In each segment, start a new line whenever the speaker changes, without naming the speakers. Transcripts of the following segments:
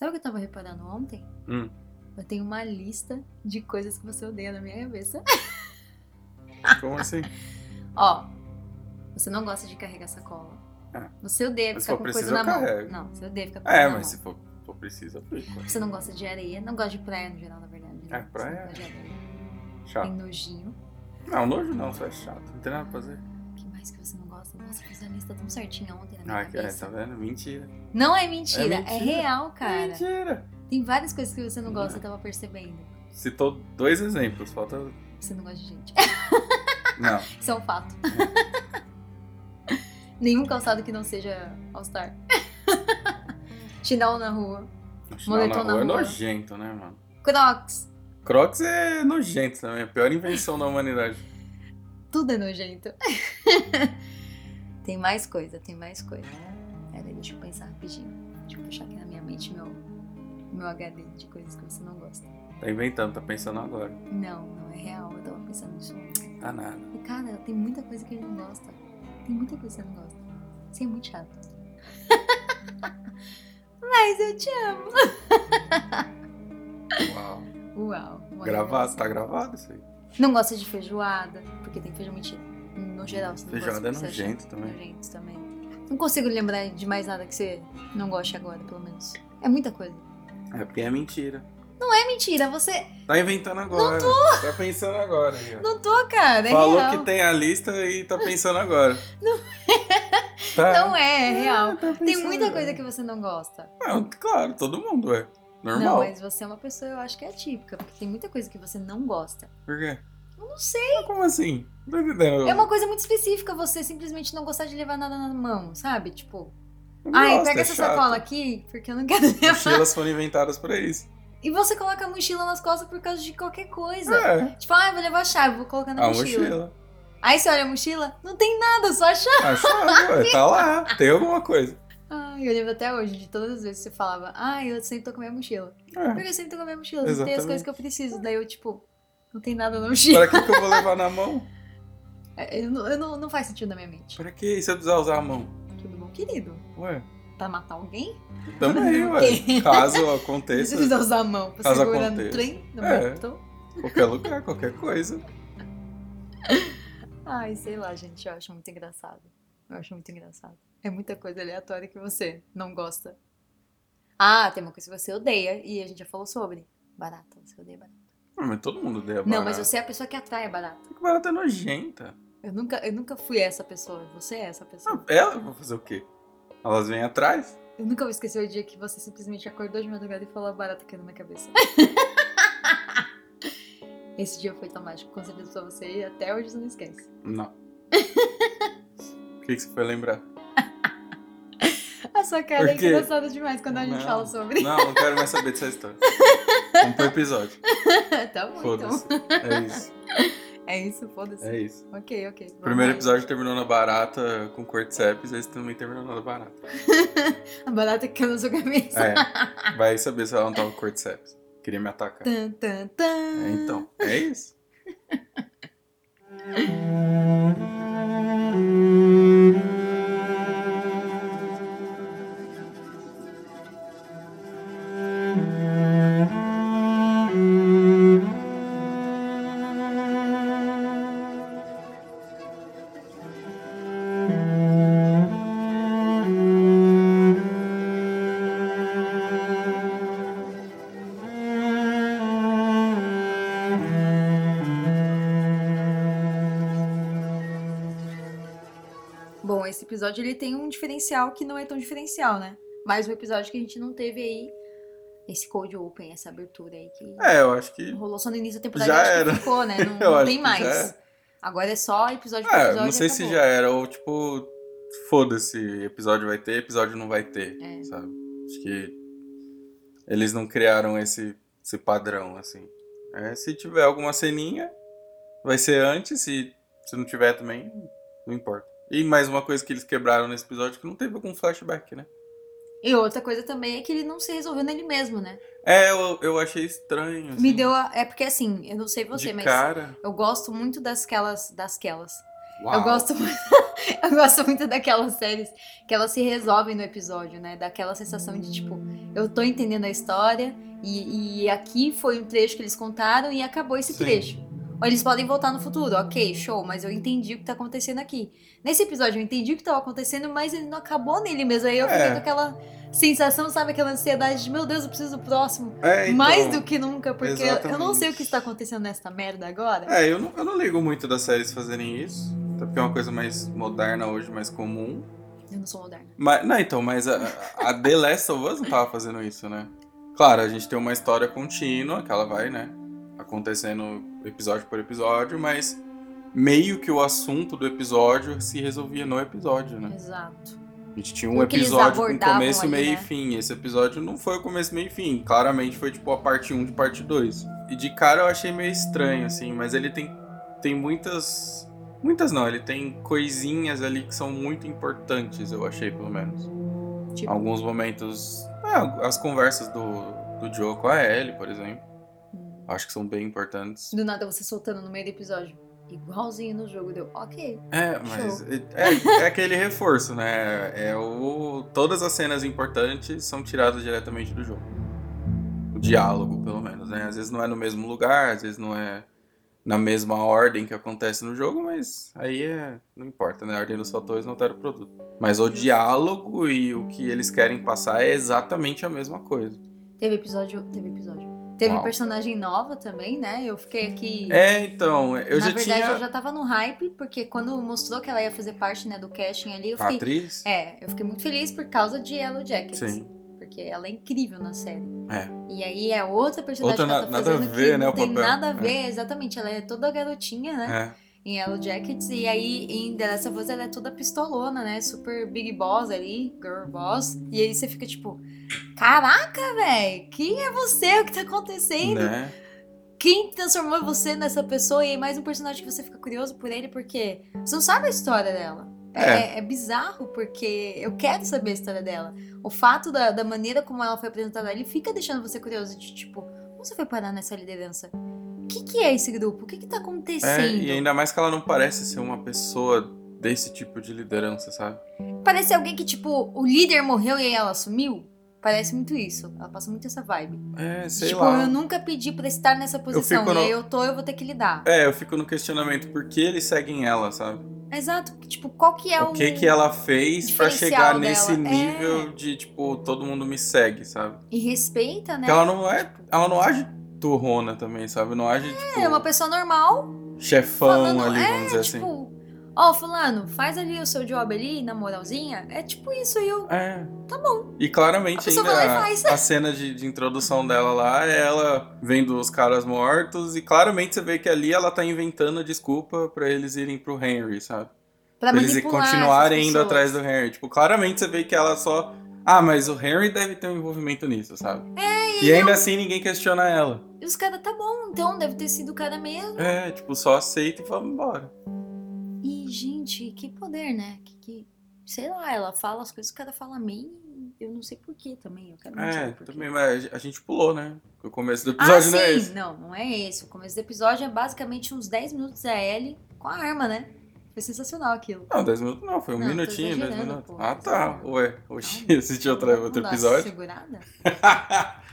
Sabe o que eu tava reparando ontem?
Hum.
Eu tenho uma lista de coisas que você odeia na minha cabeça.
Como assim?
Ó, você não gosta de carregar sacola.
Ah.
Você odeia
Mas
ficar com coisa na mão.
carrego.
Não, você odeia ficar com
É,
coisa na
mas
mão.
se for, for preciso, eu.
Você não gosta de areia, não gosta de praia no geral, na verdade. né?
É,
Você
praia
não gosta de areia. Tem
Chato.
nojinho.
Não, nojo não, só é chato. Não tem nada pra fazer.
Mais que você não gosta? Nossa, eu fiz a lista tão certinha ontem na minha
Ah, é,
cabeça.
tá vendo? Mentira.
Não é mentira,
É
é,
mentira.
real,
É
cara.
mentira.
Tem várias coisas que você não gosta, eu tava percebendo.
Citou dois exemplos, falta.
Você não gosta de gente.
Não.
Isso é um fato. Nenhum calçado que não seja All-Star. Chinelo na rua. Moletom na
rua é
rua.
nojento, né, mano?
Crocs.
Crocs é nojento também, a pior invenção da humanidade.
Tudo é nojento. tem mais coisa, tem mais coisa. Peraí, deixa eu pensar rapidinho. Deixa eu puxar aqui na minha mente meu, meu HD de coisas que você não gosta.
Tá inventando, tá pensando agora.
Não, não é real. Eu tava pensando nisso ontem.
Tá nada.
E, cara, tem muita coisa que ele não gosta. Tem muita coisa que você não gosta. Você é muito chato. Mas eu te amo.
Uau.
Uau.
Gravado, tá gravado isso aí.
Não gosta de feijoada, porque tem feijão mentira. No geral, você não
Feijoada
gosta
é nojento também.
Nojento também. Não consigo lembrar de mais nada que você não goste agora, pelo menos. É muita coisa.
É porque é mentira.
É mentira, você.
Tá inventando agora. Tá pensando agora. ó.
Não tô, cara. É
Falou
real.
que tem a lista e tá pensando agora.
Não
Tá.
Não é, é real.
tá
Tem muita
agora.
coisa que você não gosta.
Não, claro, todo mundo é.
Não,
Normal.
mas você é uma pessoa, eu acho que é atípica, porque tem muita coisa que você não gosta.
Por quê?
Eu não sei.
Como assim? Não entendendo.
É uma coisa muito específica você simplesmente não gostar de levar nada na mão, sabe? Tipo,
Não
ai,
gosto,
pega
é
essa
chato.
sacola aqui, porque eu não quero levar.
Mochilas foram inventadas pra isso.
E você coloca a mochila nas costas por causa de qualquer coisa.
É.
Tipo, ah, vou levar a chave, vou colocar na
A
mochila.
mochila.
Aí você olha a mochila, não tem nada, só a chave.
A chave, ué, tá lá. Tem alguma coisa.
Ai, eu lembro até hoje de todas as vezes que você falava, ah, eu sempre tô com a minha mochila.
É.
Porque eu sempre tô com a minha mochila, não tem as
Exatamente.
coisas que eu preciso. Daí eu, tipo, não tem nada na mochila.
Pra que, que eu vou levar na mão?
É, Eu não, eu não, não faz sentido na minha mente.
Pra que? E se eu precisar usar a mão?
Tudo bom, querido?
Ué,
Pra matar alguém?
também, ué. Caso
Você
aconteça,
precisa usar a mão pra
Caso
segurar no trem, no
É. qualquer lugar, qualquer coisa.
Ai, sei lá, gente, eu acho muito engraçado. Eu acho muito engraçado. É muita coisa aleatória que você não gosta. Ah, tem uma coisa que você odeia e a gente já falou sobre. Barata, você odeia barata.
Ah, mas todo mundo odeia
Não,
barata.
mas você é a pessoa que atrai a barata.
Que barata é nojenta.
Eu nunca, eu nunca fui essa pessoa. Você é essa pessoa.
Ah, Ela, vou fazer o quê? Elas vêm atrás?
Eu nunca vou esquecer o dia que você simplesmente acordou de madrugada e falou a barata caindo na cabeça. Esse dia foi tão mágico, com certeza pra você e até hoje você não esquece.
Não. O que, que você foi lembrar?
A sua cara é
Por quê?
engraçada demais quando a gente
Não,
fala sobre.
Não, não quero mais saber dessa história. Vamos pro episódio.
tá bom,
Foda-se.
então.
É isso.
É isso, foda-se.
É isso.
Ok, ok.
O primeiro episódio terminou na barata com cordyceps, esse também terminou na barata.
A barata que caiu na sua cabeça.
É. Vai saber se ela não tava com cordyceps. Queria me atacar.
Tan, tan, tan.
É, então, é isso.
Episódio ele tem um diferencial que não é tão diferencial, né? Mais um episódio que a gente não teve aí esse cold open, essa abertura aí que
É, eu acho que.
rolou só no início da temporada
Já era.
ficou, né? Não, não tem mais. Agora é só episódio por
É,
episódio.
não sei se já era, ou tipo, foda-se, episódio vai ter, episódio não vai ter,
É.
sabe? Acho que eles não criaram esse, esse padrão, assim. É, se tiver alguma ceninha, vai ser antes, se, se não tiver também, não importa. E mais uma coisa que eles quebraram nesse episódio, que não teve algum flashback, né?
E outra coisa também é que ele não se resolveu nele mesmo, né?
É, eu, eu achei estranho, assim,
Me deu a... É porque assim, eu não sei você,
de
mas
cara.
eu gosto muito dasquelas. dasquelas.
Uau.
Eu gosto muito. Eu gosto muito daquelas séries que elas se resolvem no episódio, né? Daquela sensação de tipo, eu tô entendendo a história e, e aqui foi um trecho que eles contaram e acabou esse
Sim.
trecho. Ou eles podem voltar no futuro, ok, show, mas eu entendi o que tá acontecendo aqui. Nesse episódio eu entendi o que tava acontecendo, mas ele não acabou nele mesmo. Aí eu fiquei
É.
com aquela sensação, sabe, aquela ansiedade de meu Deus, eu preciso do próximo.
É, então,
Mais do que nunca, porque eu não
exatamente.
sei o que está acontecendo nessa merda agora.
É, eu não, eu não ligo muito das séries fazerem isso. Até porque é uma coisa mais moderna hoje, mais comum.
Eu não sou moderna.
Mas, não, então, mas a, a The Last of Us não tava fazendo isso, né? Claro, a gente tem uma história contínua, que ela vai, né? Acontecendo episódio por episódio, mas meio que o assunto do episódio se resolvia no episódio, né?
Exato.
A gente tinha um episódio com começo,
ali,
meio
né?
e fim. Esse episódio não foi o começo, meio e fim. Claramente foi tipo a parte 1 de parte 2. E de cara eu achei meio estranho, assim, mas ele tem, tem muitas. Muitas não, ele tem coisinhas ali que são muito importantes, eu achei, pelo menos.
Tipo,
Alguns momentos. ah, as conversas do, do Joe com a Ellie, por exemplo. Acho que são bem importantes.
do nada você soltando no meio do episódio. Igualzinho no jogo, deu. Ok.
É, mas é, é aquele reforço, né? É o, todas as cenas importantes são tiradas diretamente do jogo. O diálogo, pelo menos, né? Às vezes não é no mesmo lugar, às vezes não é na mesma ordem que acontece no jogo, mas aí é, não importa, né? A ordem dos fatores não altera o produto. Mas o diálogo e o que eles querem passar é exatamente a mesma coisa.
Teve episódio. Teve episódio. Teve
Uau.
personagem nova também, né? Eu fiquei aqui.
É, então, eu
Na
já
verdade,
tinha.
eu já tava no hype, porque quando mostrou que ela ia fazer parte né, do casting ali, eu
A
fiquei.
atriz?
É, eu fiquei muito feliz por causa de Yellow Jackets.
Sim.
Porque ela é incrível na série.
É.
E aí é outra personagem
Outra
que ela
na-
tá
nada a
fazendo
ver,
que
né,
não tem
papel.
nada a
É.
ver, exatamente. Ela é toda garotinha, né?
É.
Em Yellow Jackets. E aí em The Last of Us ela é toda pistolona, né? Super big boss ali, girl boss. E aí você fica tipo, caraca, velho, quem é você? O que tá acontecendo?
Né?
Quem transformou você nessa pessoa? E aí mais um personagem que você fica curioso por ele, porque você não sabe a história dela. É,
É.
é- é bizarro, porque eu quero saber a história dela. O fato da, da maneira como ela foi apresentada ali fica deixando você curioso de tipo, como você foi parar nessa liderança? O que, que é esse grupo? O que, que tá
É,
acontecendo?
e ainda mais que ela não parece ser uma pessoa desse tipo de liderança, sabe?
Parece alguém que, tipo, o líder morreu e aí ela assumiu. Parece muito isso. Ela passa muito essa vibe.
É, sei
tipo,
lá.
eu nunca pedi pra estar nessa posição.
fico
E
no-
aí eu tô, eu vou ter que lidar.
É, eu fico no questionamento por que eles seguem ela, sabe?
Exato. Tipo, qual que é o.
o que que ela fez pra
diferencial
chegar
dela.
nesse
É.
nível de, tipo, todo mundo me segue, sabe?
E respeita, né?
Porque ela não é. Ela não age turrona também, sabe? Não age, tipo,
É uma pessoa normal.
chefão
falando-
ali, vamos dizer
É,
assim.
Ó, fulano, faz ali o seu job ali, na moralzinha. É tipo isso aí, eu.
É.
Tá bom.
E claramente
A
ainda
e
a, a cena de, de introdução dela lá é ela vendo os caras mortos e claramente você vê que ali ela tá inventando desculpa pra eles irem pro Henry, sabe?
Pra
Pra eles continuarem indo atrás do Henry. Tipo, claramente você vê que ela só. Ah, mas o Henry deve ter um envolvimento nisso, sabe?
É,
E ainda assim ninguém questiona ela.
E os caras, tá bom, então deve ter sido o cara mesmo.
É, tipo, só aceita e vamos embora.
Gente, que poder, né? Que, que- sei lá, ela fala as coisas que o cara fala meio. Eu não sei porquê também. Eu quero
É, também, mas a gente pulou, né? O começo do
Ah,
episódio
sim!
não é esse.
Não, não é esse. O começo do episódio é basicamente uns 10 minutos da Ellie com a arma, né? Foi sensacional aquilo.
Não, 10 minutos não, foi um
Não,
minutinho, 10
exagerando,
minutos.
pô.
Ah, tá. Ué, oxi, assistiu outra, outro episódio?
segurada?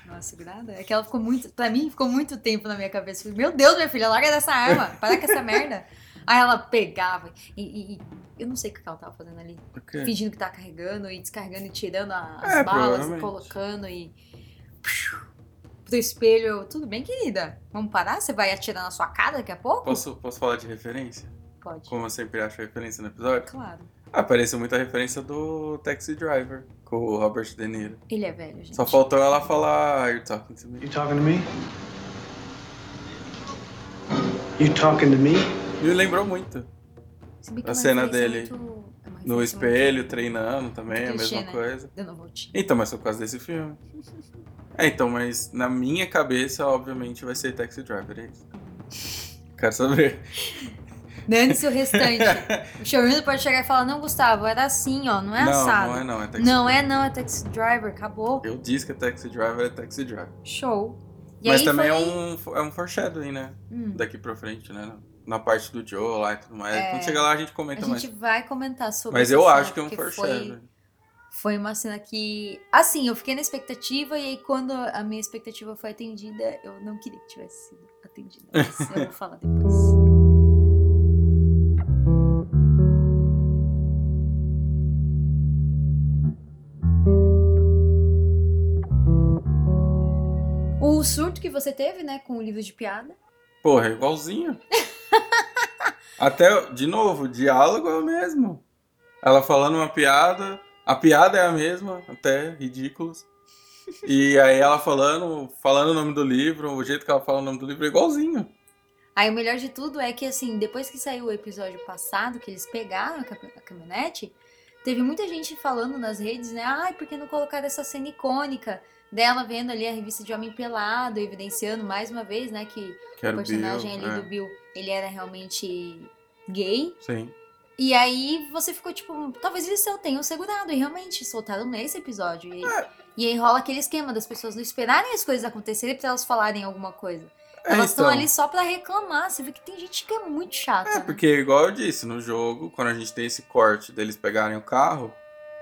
Uma segurada? É que ela ficou muito. Pra mim, ficou muito tempo na minha cabeça. Meu Deus, minha filha, larga dessa arma. Para com essa merda. Aí ela pegava e, e- e eu não sei o que ela tava fazendo ali.
O quê?
Fingindo que tá carregando e descarregando e tirando a- as
É,
balas e colocando e. Pro espelho. Tudo bem, querida? Vamos parar? Você vai atirar na sua cara daqui a pouco?
Posso, posso falar de referência?
Pode.
Como eu sempre acho referência no episódio?
Claro.
Apareceu muita referência do Taxi Driver, com o Robert De Niro.
Ele é velho, gente.
Só faltou ela falar, "Ah, you're talking to me.
You talking to me? You talking to me?
Me lembrou muito. A
é
cena dele
muito- é
No espelho, treinando também, a
muito clichê,
mesma
né?
coisa.
Dando voltinha.
Então, mas foi por causa desse filme. É, então, mas na minha cabeça, obviamente, vai ser Taxi Driver, é isso. Quero saber.
Dane-se o restante. o showrunner pode chegar e falar, não, Gustavo, era assim, ó, não é
não,
assado.
não é não, é Taxi
Não
Driver.
é não, é Taxi Driver, acabou.
Eu disse que é Taxi Driver, é Taxi Driver.
Show. E
mas também
foi...
é um, é um foreshadowing, né?
Hum,
Daqui pra frente, né? Na parte do Joe lá e tudo mais.
É.
Quando chegar lá a gente
A
comenta
gente
mais.
vai comentar sobre
Mas eu
cena,
acho que é um
porque
foreshadowing.
foi, foi uma cena que. Assim, eu fiquei na expectativa, e aí quando a minha expectativa foi atendida, eu não queria que tivesse sido atendida. Mas eu vou falar depois. O surto que você teve, né, com o livro de piada.
Porra, é igualzinho. Até, de novo, o diálogo é o mesmo. Ela falando uma piada, a piada é a mesma, até ridículos. E aí ela falando, falando o nome do livro, o jeito que ela fala o nome do livro é igualzinho.
Aí o melhor de tudo é que, assim, depois que saiu o episódio passado, que eles pegaram a cam- a caminhonete, teve muita gente falando nas redes, né? Ai, por que não colocaram essa cena icônica dela vendo ali a revista de Homem Pelado, evidenciando mais uma vez, né, que
Que
o
era o
personagem
Bill,
ali
é.
do Bill, ele era realmente gay.
Sim.
E aí você ficou tipo, talvez eles só tenham segurado, e realmente soltaram nesse episódio. E,
É.
e aí rola aquele esquema das pessoas não esperarem as coisas acontecerem pra elas falarem alguma coisa.
É,
Elas estão
então.
ali só pra reclamar. Você vê que tem gente que é muito chata.
É,
né?
porque igual eu disse, no jogo, quando a gente tem esse corte deles pegarem o carro,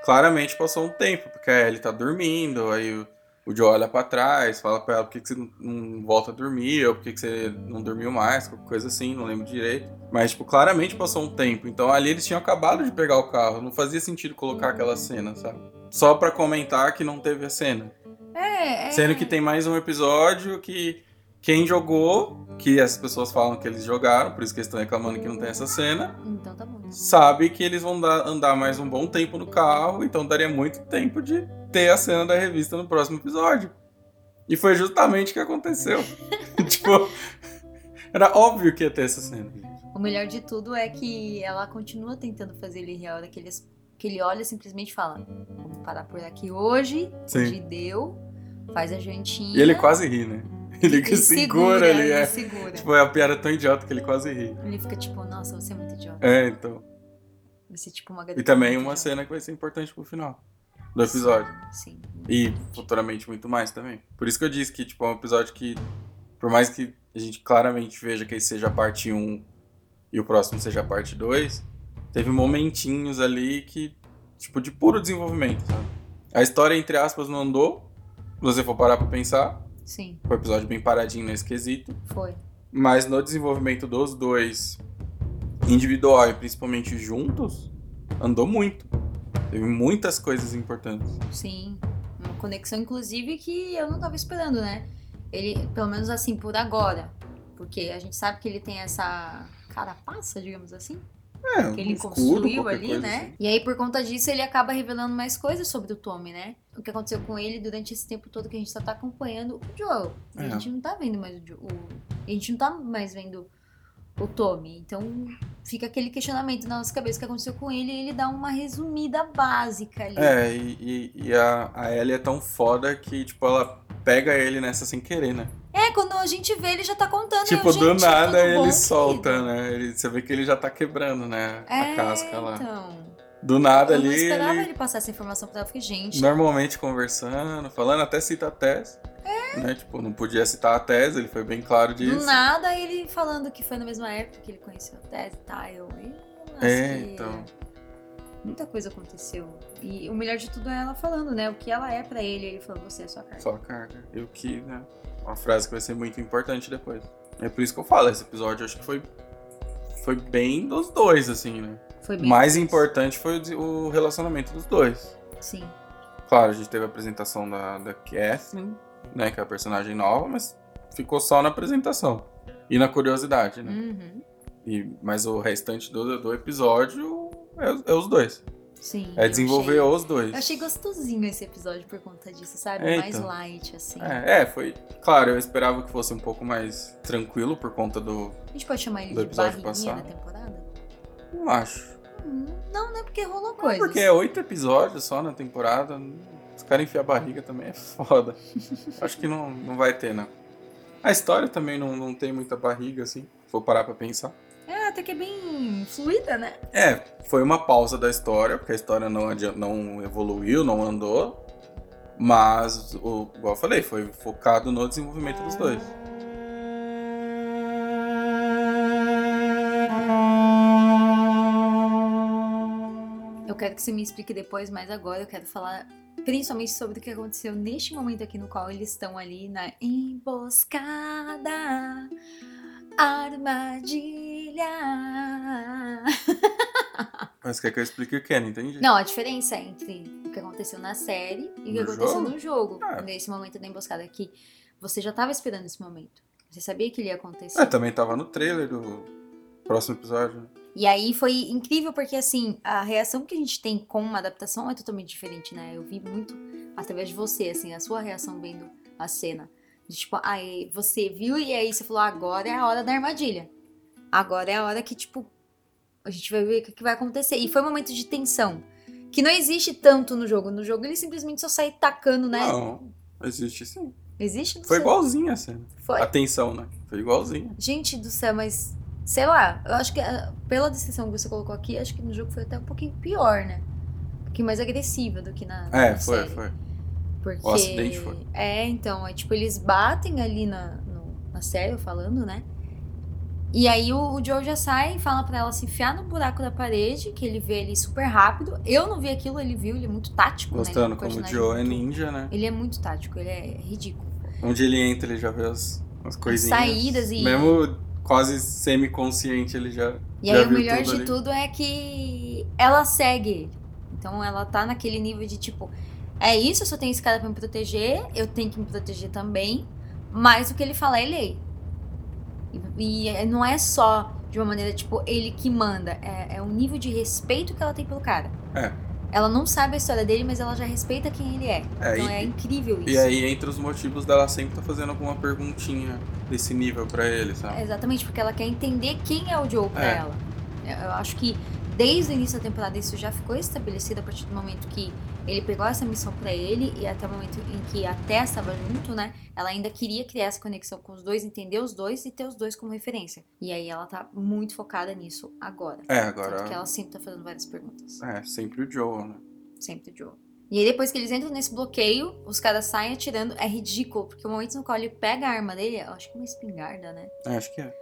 claramente passou um tempo, porque a Ellie tá dormindo, aí o, Joe olha pra trás, fala pra ela por que, que você não, não volta a dormir, ou por que, que você não dormiu mais, qualquer coisa assim, não lembro direito. Mas, tipo, claramente passou um tempo. Então ali eles tinham acabado de pegar o carro, não fazia sentido colocar aquela cena, sabe? Só pra comentar que não teve a cena.
É, é.
Sendo que tem mais um episódio que quem jogou, que as pessoas falam que eles jogaram, por isso que eles estão reclamando que não tem essa cena,
Então tá bom.
sabe que eles vão dar- andar mais um bom tempo no carro, então daria muito tempo de ter a cena da revista no próximo episódio. E foi justamente o que aconteceu. tipo, era óbvio que ia ter essa cena.
O melhor de tudo é que ela continua tentando fazer ele que ele, que ele olha e simplesmente fala: Vamos parar por aqui hoje.
Sim.
Hoje deu. Faz a jantinha.
E ele quase ri, né? Ele que
e
segura, ali,
ele
é.
segura.
Tipo, a piada é tão idiota que ele quase ri.
Ele fica tipo, nossa, você é muito idiota.
É, então.
Vai ser tipo uma
E também uma
idiota.
cena que vai ser importante pro final do episódio.
Sim.
E futuramente muito mais também. Por isso que eu disse que, tipo, é um episódio que, por mais que a gente claramente veja que esse seja a parte 1 e o próximo seja a parte 2, teve momentinhos ali que, tipo, de puro desenvolvimento, sabe? A história, entre aspas, não andou, se você for parar pra pensar.
Sim,
Foi um episódio bem paradinho nesse quesito.
foi.
Mas no desenvolvimento dos dois, individual e principalmente juntos, andou muito. Teve muitas coisas importantes.
Sim. Uma conexão, inclusive, que eu não tava esperando, né? Ele, pelo menos assim, por agora. Porque a gente sabe que ele tem essa carapaça, digamos assim.
É,
que ele
escudo,
construiu ali,
coisa
né?
assim.
E aí, por conta disso, ele acaba revelando mais coisas sobre o Tommy, né? O que aconteceu com ele durante esse tempo todo que a gente só tá acompanhando o Joel. A
É.
gente não tá vendo mais o, o A gente não tá mais vendo o Tommy. Então, fica aquele questionamento na nossa cabeça o que aconteceu com ele e ele dá uma resumida básica ali.
É, e, e- e a, a Ellie é tão foda que, tipo, ela pega ele nessa sem querer, né?
É, quando a gente vê, ele já tá contando.
tipo,
eu,
do
"Gente,
nada
tudo bom,
ele solta,
querido?"
né? Ele, você vê que ele já tá quebrando, né?
É,
a casca lá.
então.
Do nada
Eu não
ali,
esperava
ele
ele passar essa informação pra ela. Eu fiquei, gente,
normalmente conversando, falando, até cita a Tess. Né? Tipo, não podia citar a Tess, ele foi bem claro disso.
É. do nada ele falando que foi na mesma época que ele conheceu a Tess e tal. Eu, "Ih,
É,
lasqueira."
então.
Muita coisa aconteceu. E o melhor de tudo é ela falando, né? O que ela é pra ele. Ele falou, você é sua carta.
Só a carga. E o que, né? Uma frase que vai ser muito importante depois. É por isso que eu falo, esse episódio eu acho que foi. Foi bem dos dois, assim, né?
Foi bem
mais importante foi o relacionamento dos dois.
Sim.
Claro, a gente teve a apresentação da, da Kathleen, né? Que é a personagem nova, mas ficou só na apresentação. E na curiosidade, né?
Uhum.
E, mas o restante do, do episódio é, é os dois.
Sim.
É desenvolver
achei-
os dois.
Eu achei gostosinho esse episódio por conta disso, sabe?
É,
mais
então.
light, assim.
É, é, foi. Claro, eu esperava que fosse um pouco mais tranquilo por conta do.
A gente pode chamar ele de barriguinha
passado.
da temporada?
Não acho.
Hum, Não, né? Porque rolou
Não,
coisas.
porque é oito episódios só na temporada. Os caras enfiar a barriga também é foda. acho que não, não vai ter, não. A história também não, não tem muita barriga, assim. Se for parar pra pensar.
É, até que é bem fluida, né?
É, foi uma pausa da história, porque a história não, não evoluiu, não andou. Mas, o, igual eu falei, foi focado no desenvolvimento dos dois.
Eu quero que você me explique depois, mas agora eu quero falar principalmente sobre o que aconteceu neste momento aqui no qual eles estão ali na emboscada armadilha.
Mas quer que eu explique o que? Não entendi.
Não, a diferença entre o que aconteceu na série e o que aconteceu
jogo?
no jogo,
Ah.
nesse momento da emboscada aqui. Você já tava esperando esse momento. Você sabia que ele ia acontecer.
É, também tava no trailer do próximo episódio. né?
E aí foi incrível porque, assim, a reação que a gente tem com uma adaptação é totalmente diferente, né? Eu vi muito através de você, assim, a sua reação vendo a cena. Tipo, aí você viu e aí você falou, agora é a hora da armadilha. Agora é a hora que, tipo, a gente vai ver o que, vai acontecer. E foi um momento de tensão. Que não existe tanto no jogo. No jogo ele simplesmente só sai tacando, né?
Não, existe sim.
Existe? Não
Foi igualzinha a cena.
Foi.
Atenção, né? Foi igualzinha.
Gente do céu, mas sei lá, eu acho que ah, pela descrição que você colocou aqui, acho que no jogo foi até um pouquinho pior, né? Um pouquinho mais agressiva do que na,
É,
na
foi,
série.
foi.
Porque...
O acidente foi.
É, então, é tipo, eles batem ali na, no- na série, falando, né? E aí o, o Joe já sai e fala pra ela se enfiar no buraco da parede, que ele vê ali super rápido. Eu não vi aquilo, ele viu, ele é muito tático,
Mostrando
né? Ele é um
como o Joe é
muito-
ninja, né?
Ele é muito tático, ele é ridículo.
Onde ele entra, ele já vê as, as coisinhas.
saídas e-
Mesmo quase semi-consciente, ele já.
E
já
aí o melhor
tudo
de
ali.
tudo é que ela segue ele. Então ela tá naquele nível de tipo, é isso, eu só tenho esse cara pra me proteger, eu tenho que me proteger também, mas o que ele fala é lei. E, e não é só de uma maneira, tipo, ele que manda, é, é um nível de respeito que ela tem pelo cara.
É.
Ela não sabe a história dele, mas ela já respeita quem ele é.
É,
então
e-
é incrível isso.
E aí, entre os motivos dela sempre tá fazendo alguma perguntinha desse nível pra ele, sabe?
É, Exatamente, porque ela quer entender quem é o Joe pra
É.
ela. Eu acho que desde o início da temporada isso já ficou estabelecido a partir do momento que ele pegou essa missão pra ele e até o momento em que a Tess estava junto, né? Ela ainda queria criar essa conexão com os dois, entender os dois e ter os dois como referência. E aí ela tá muito focada nisso agora.
É,
Tanto que
agora.
ela sempre tá fazendo várias perguntas.
É, sempre o Joe, né?
Sempre o Joe. E aí depois que eles entram nesse bloqueio, os caras saem atirando. É ridículo, porque o momento no qual ele pega a arma dele, eu acho que é uma espingarda, né?
É, acho que é.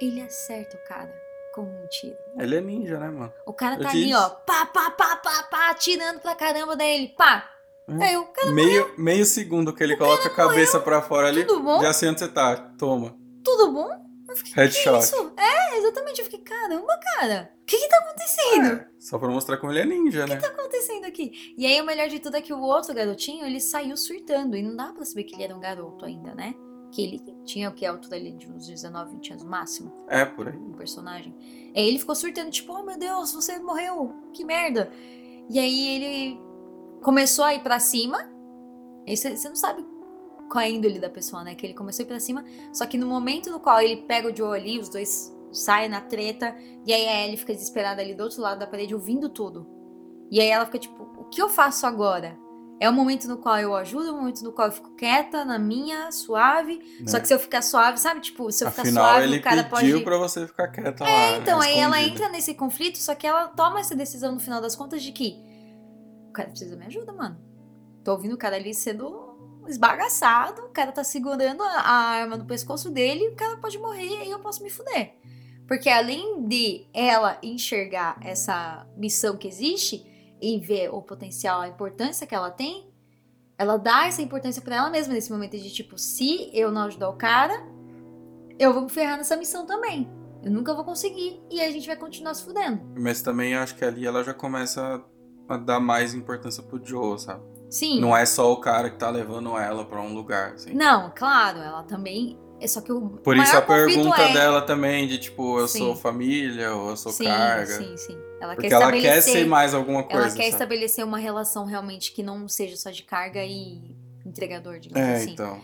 Ele acerta o cara com um tiro.
Ele é ninja, né, mano?
O cara tá ali, ó, pá, pá, pá, pá, pá, atirando pra caramba dele, pá.
Hum.
Aí o cara,
Meio, meio segundo que ele coloca a cabeça pra fora ali,
tudo bom?
já sei onde você tá. Toma.
Tudo bom? Eu fiquei, que
Headshot.
isso? É, exatamente. Eu fiquei, caramba, cara. O que que tá acontecendo?
É, só pra mostrar como ele é ninja, né?
O que tá acontecendo aqui? E aí o melhor de tudo é que o outro garotinho, ele saiu surtando. E não dá pra saber que ele era um garoto ainda, né? Que ele tinha o que? A altura ali de uns 19, 20 anos no máximo.
É, por aí.
o personagem. Aí ele ficou surtando, tipo, oh meu Deus, você morreu, que merda. E aí ele começou a ir pra cima. Você não sabe qual é a índole da pessoa, né? Que ele começou a ir pra cima, só que no momento no qual ele pega o Joe ali, os dois saem na treta, e aí a Ellie fica desesperada ali do outro lado da parede, ouvindo tudo. E aí ela fica tipo, o que eu faço agora? É o momento no qual eu ajudo, é o momento no qual eu fico quieta, na minha, suave. Só
né?
que se eu ficar suave, sabe? Tipo, se eu ficar
Afinal,
suave,
ele
o cara
pediu
pode.
pra você ficar quieta lá.
É, então, aí ela entra nesse conflito, só que ela toma essa decisão no final das contas de que o cara precisa me ajuda, mano. Tô ouvindo o cara ali sendo esbagaçado, o cara tá segurando a, arma no pescoço dele, o cara pode morrer e aí eu posso me fuder. Porque além de ela enxergar essa missão que existe e ver o potencial, a importância que ela tem, ela dá essa importância pra ela mesma nesse momento de tipo, se eu não ajudar o cara, eu vou me ferrar nessa missão também. Eu nunca vou conseguir. E a gente vai continuar se fudendo.
Mas também acho que ali ela já começa a dar mais importância pro Joe, sabe?
Sim.
Não é só o cara que tá levando ela pra um lugar, assim.
Não, claro, ela também. É só que o.
Por isso a pergunta
é...
dela também de tipo, eu
Sim.
sou família ou eu sou
sim,
carga.
Sim, sim. Ela
Porque
quer
ela quer ser mais alguma
ela
coisa.
quer
sabe?
estabelecer uma relação realmente que não seja só de carga e entregador, digamos
É,
assim.
então.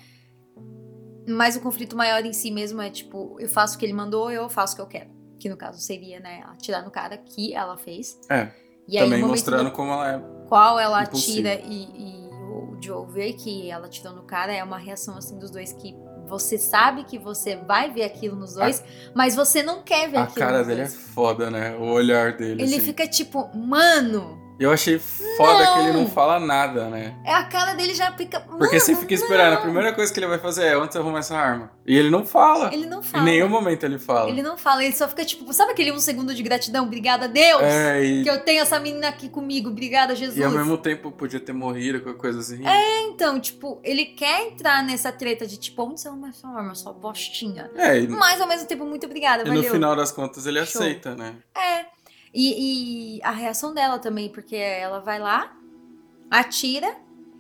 Mas o conflito maior em si mesmo é tipo, eu faço o que ele mandou, eu faço o que eu quero. Que no caso seria, né, atirar no cara que ela fez.
É.
E aí,
também mostrando
no
como ela é.
qual ela
Impossível.
atira e, e o Joe vê que ela atirou no cara, é uma reação assim dos dois que você sabe que você vai ver aquilo nos dois, mas você não quer ver
A
aquilo
cara
nos
dele é
dois.
foda, né? O olhar dele.
Ele
assim.
fica tipo, mano,
Eu achei foda é que ele
Não.
não fala nada, né?
É a cara dele já fica.
Porque
Mano,
você fica esperando, a
não.
primeira coisa que ele vai fazer é onde você arruma essa arma. E ele não fala.
Ele não
Em
fala.
nenhum momento ele fala.
Ele não fala, ele só fica tipo, sabe aquele um segundo de gratidão? Obrigada, Deus!
É, e,
Que eu tenho essa menina aqui comigo, obrigada, Jesus.
e ao mesmo tempo podia ter morrido, qualquer coisa assim.
Então, tipo, ele quer entrar nessa treta de tipo, onde você arruma essa arma, sua bostinha?
É, e,
Mas ao mesmo tempo, muito obrigada,
e no
valeu.
final das contas ele
Show.
aceita, né?
É. E, e a reação dela também, porque ela vai lá, atira,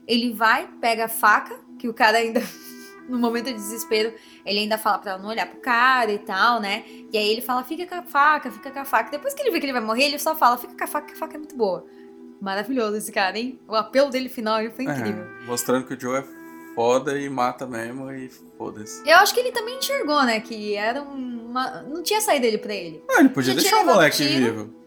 ele vai, pega a faca, que o cara ainda, no momento de desespero, ele ainda fala pra ela não olhar pro cara e tal, né? E aí ele fala, fica com a faca, fica com a faca. Depois que ele vê que ele vai morrer, ele só fala, fica com a faca, que a faca é muito boa. Maravilhoso esse cara, hein? O apelo dele final ele foi incrível.
É, mostrando que o Joe é foda e mata mesmo e foda-se.
Eu acho que ele também enxergou, né? Que era uma. Não tinha saída dele pra ele.
Ah, ele podia
Já
deixar o moleque
levado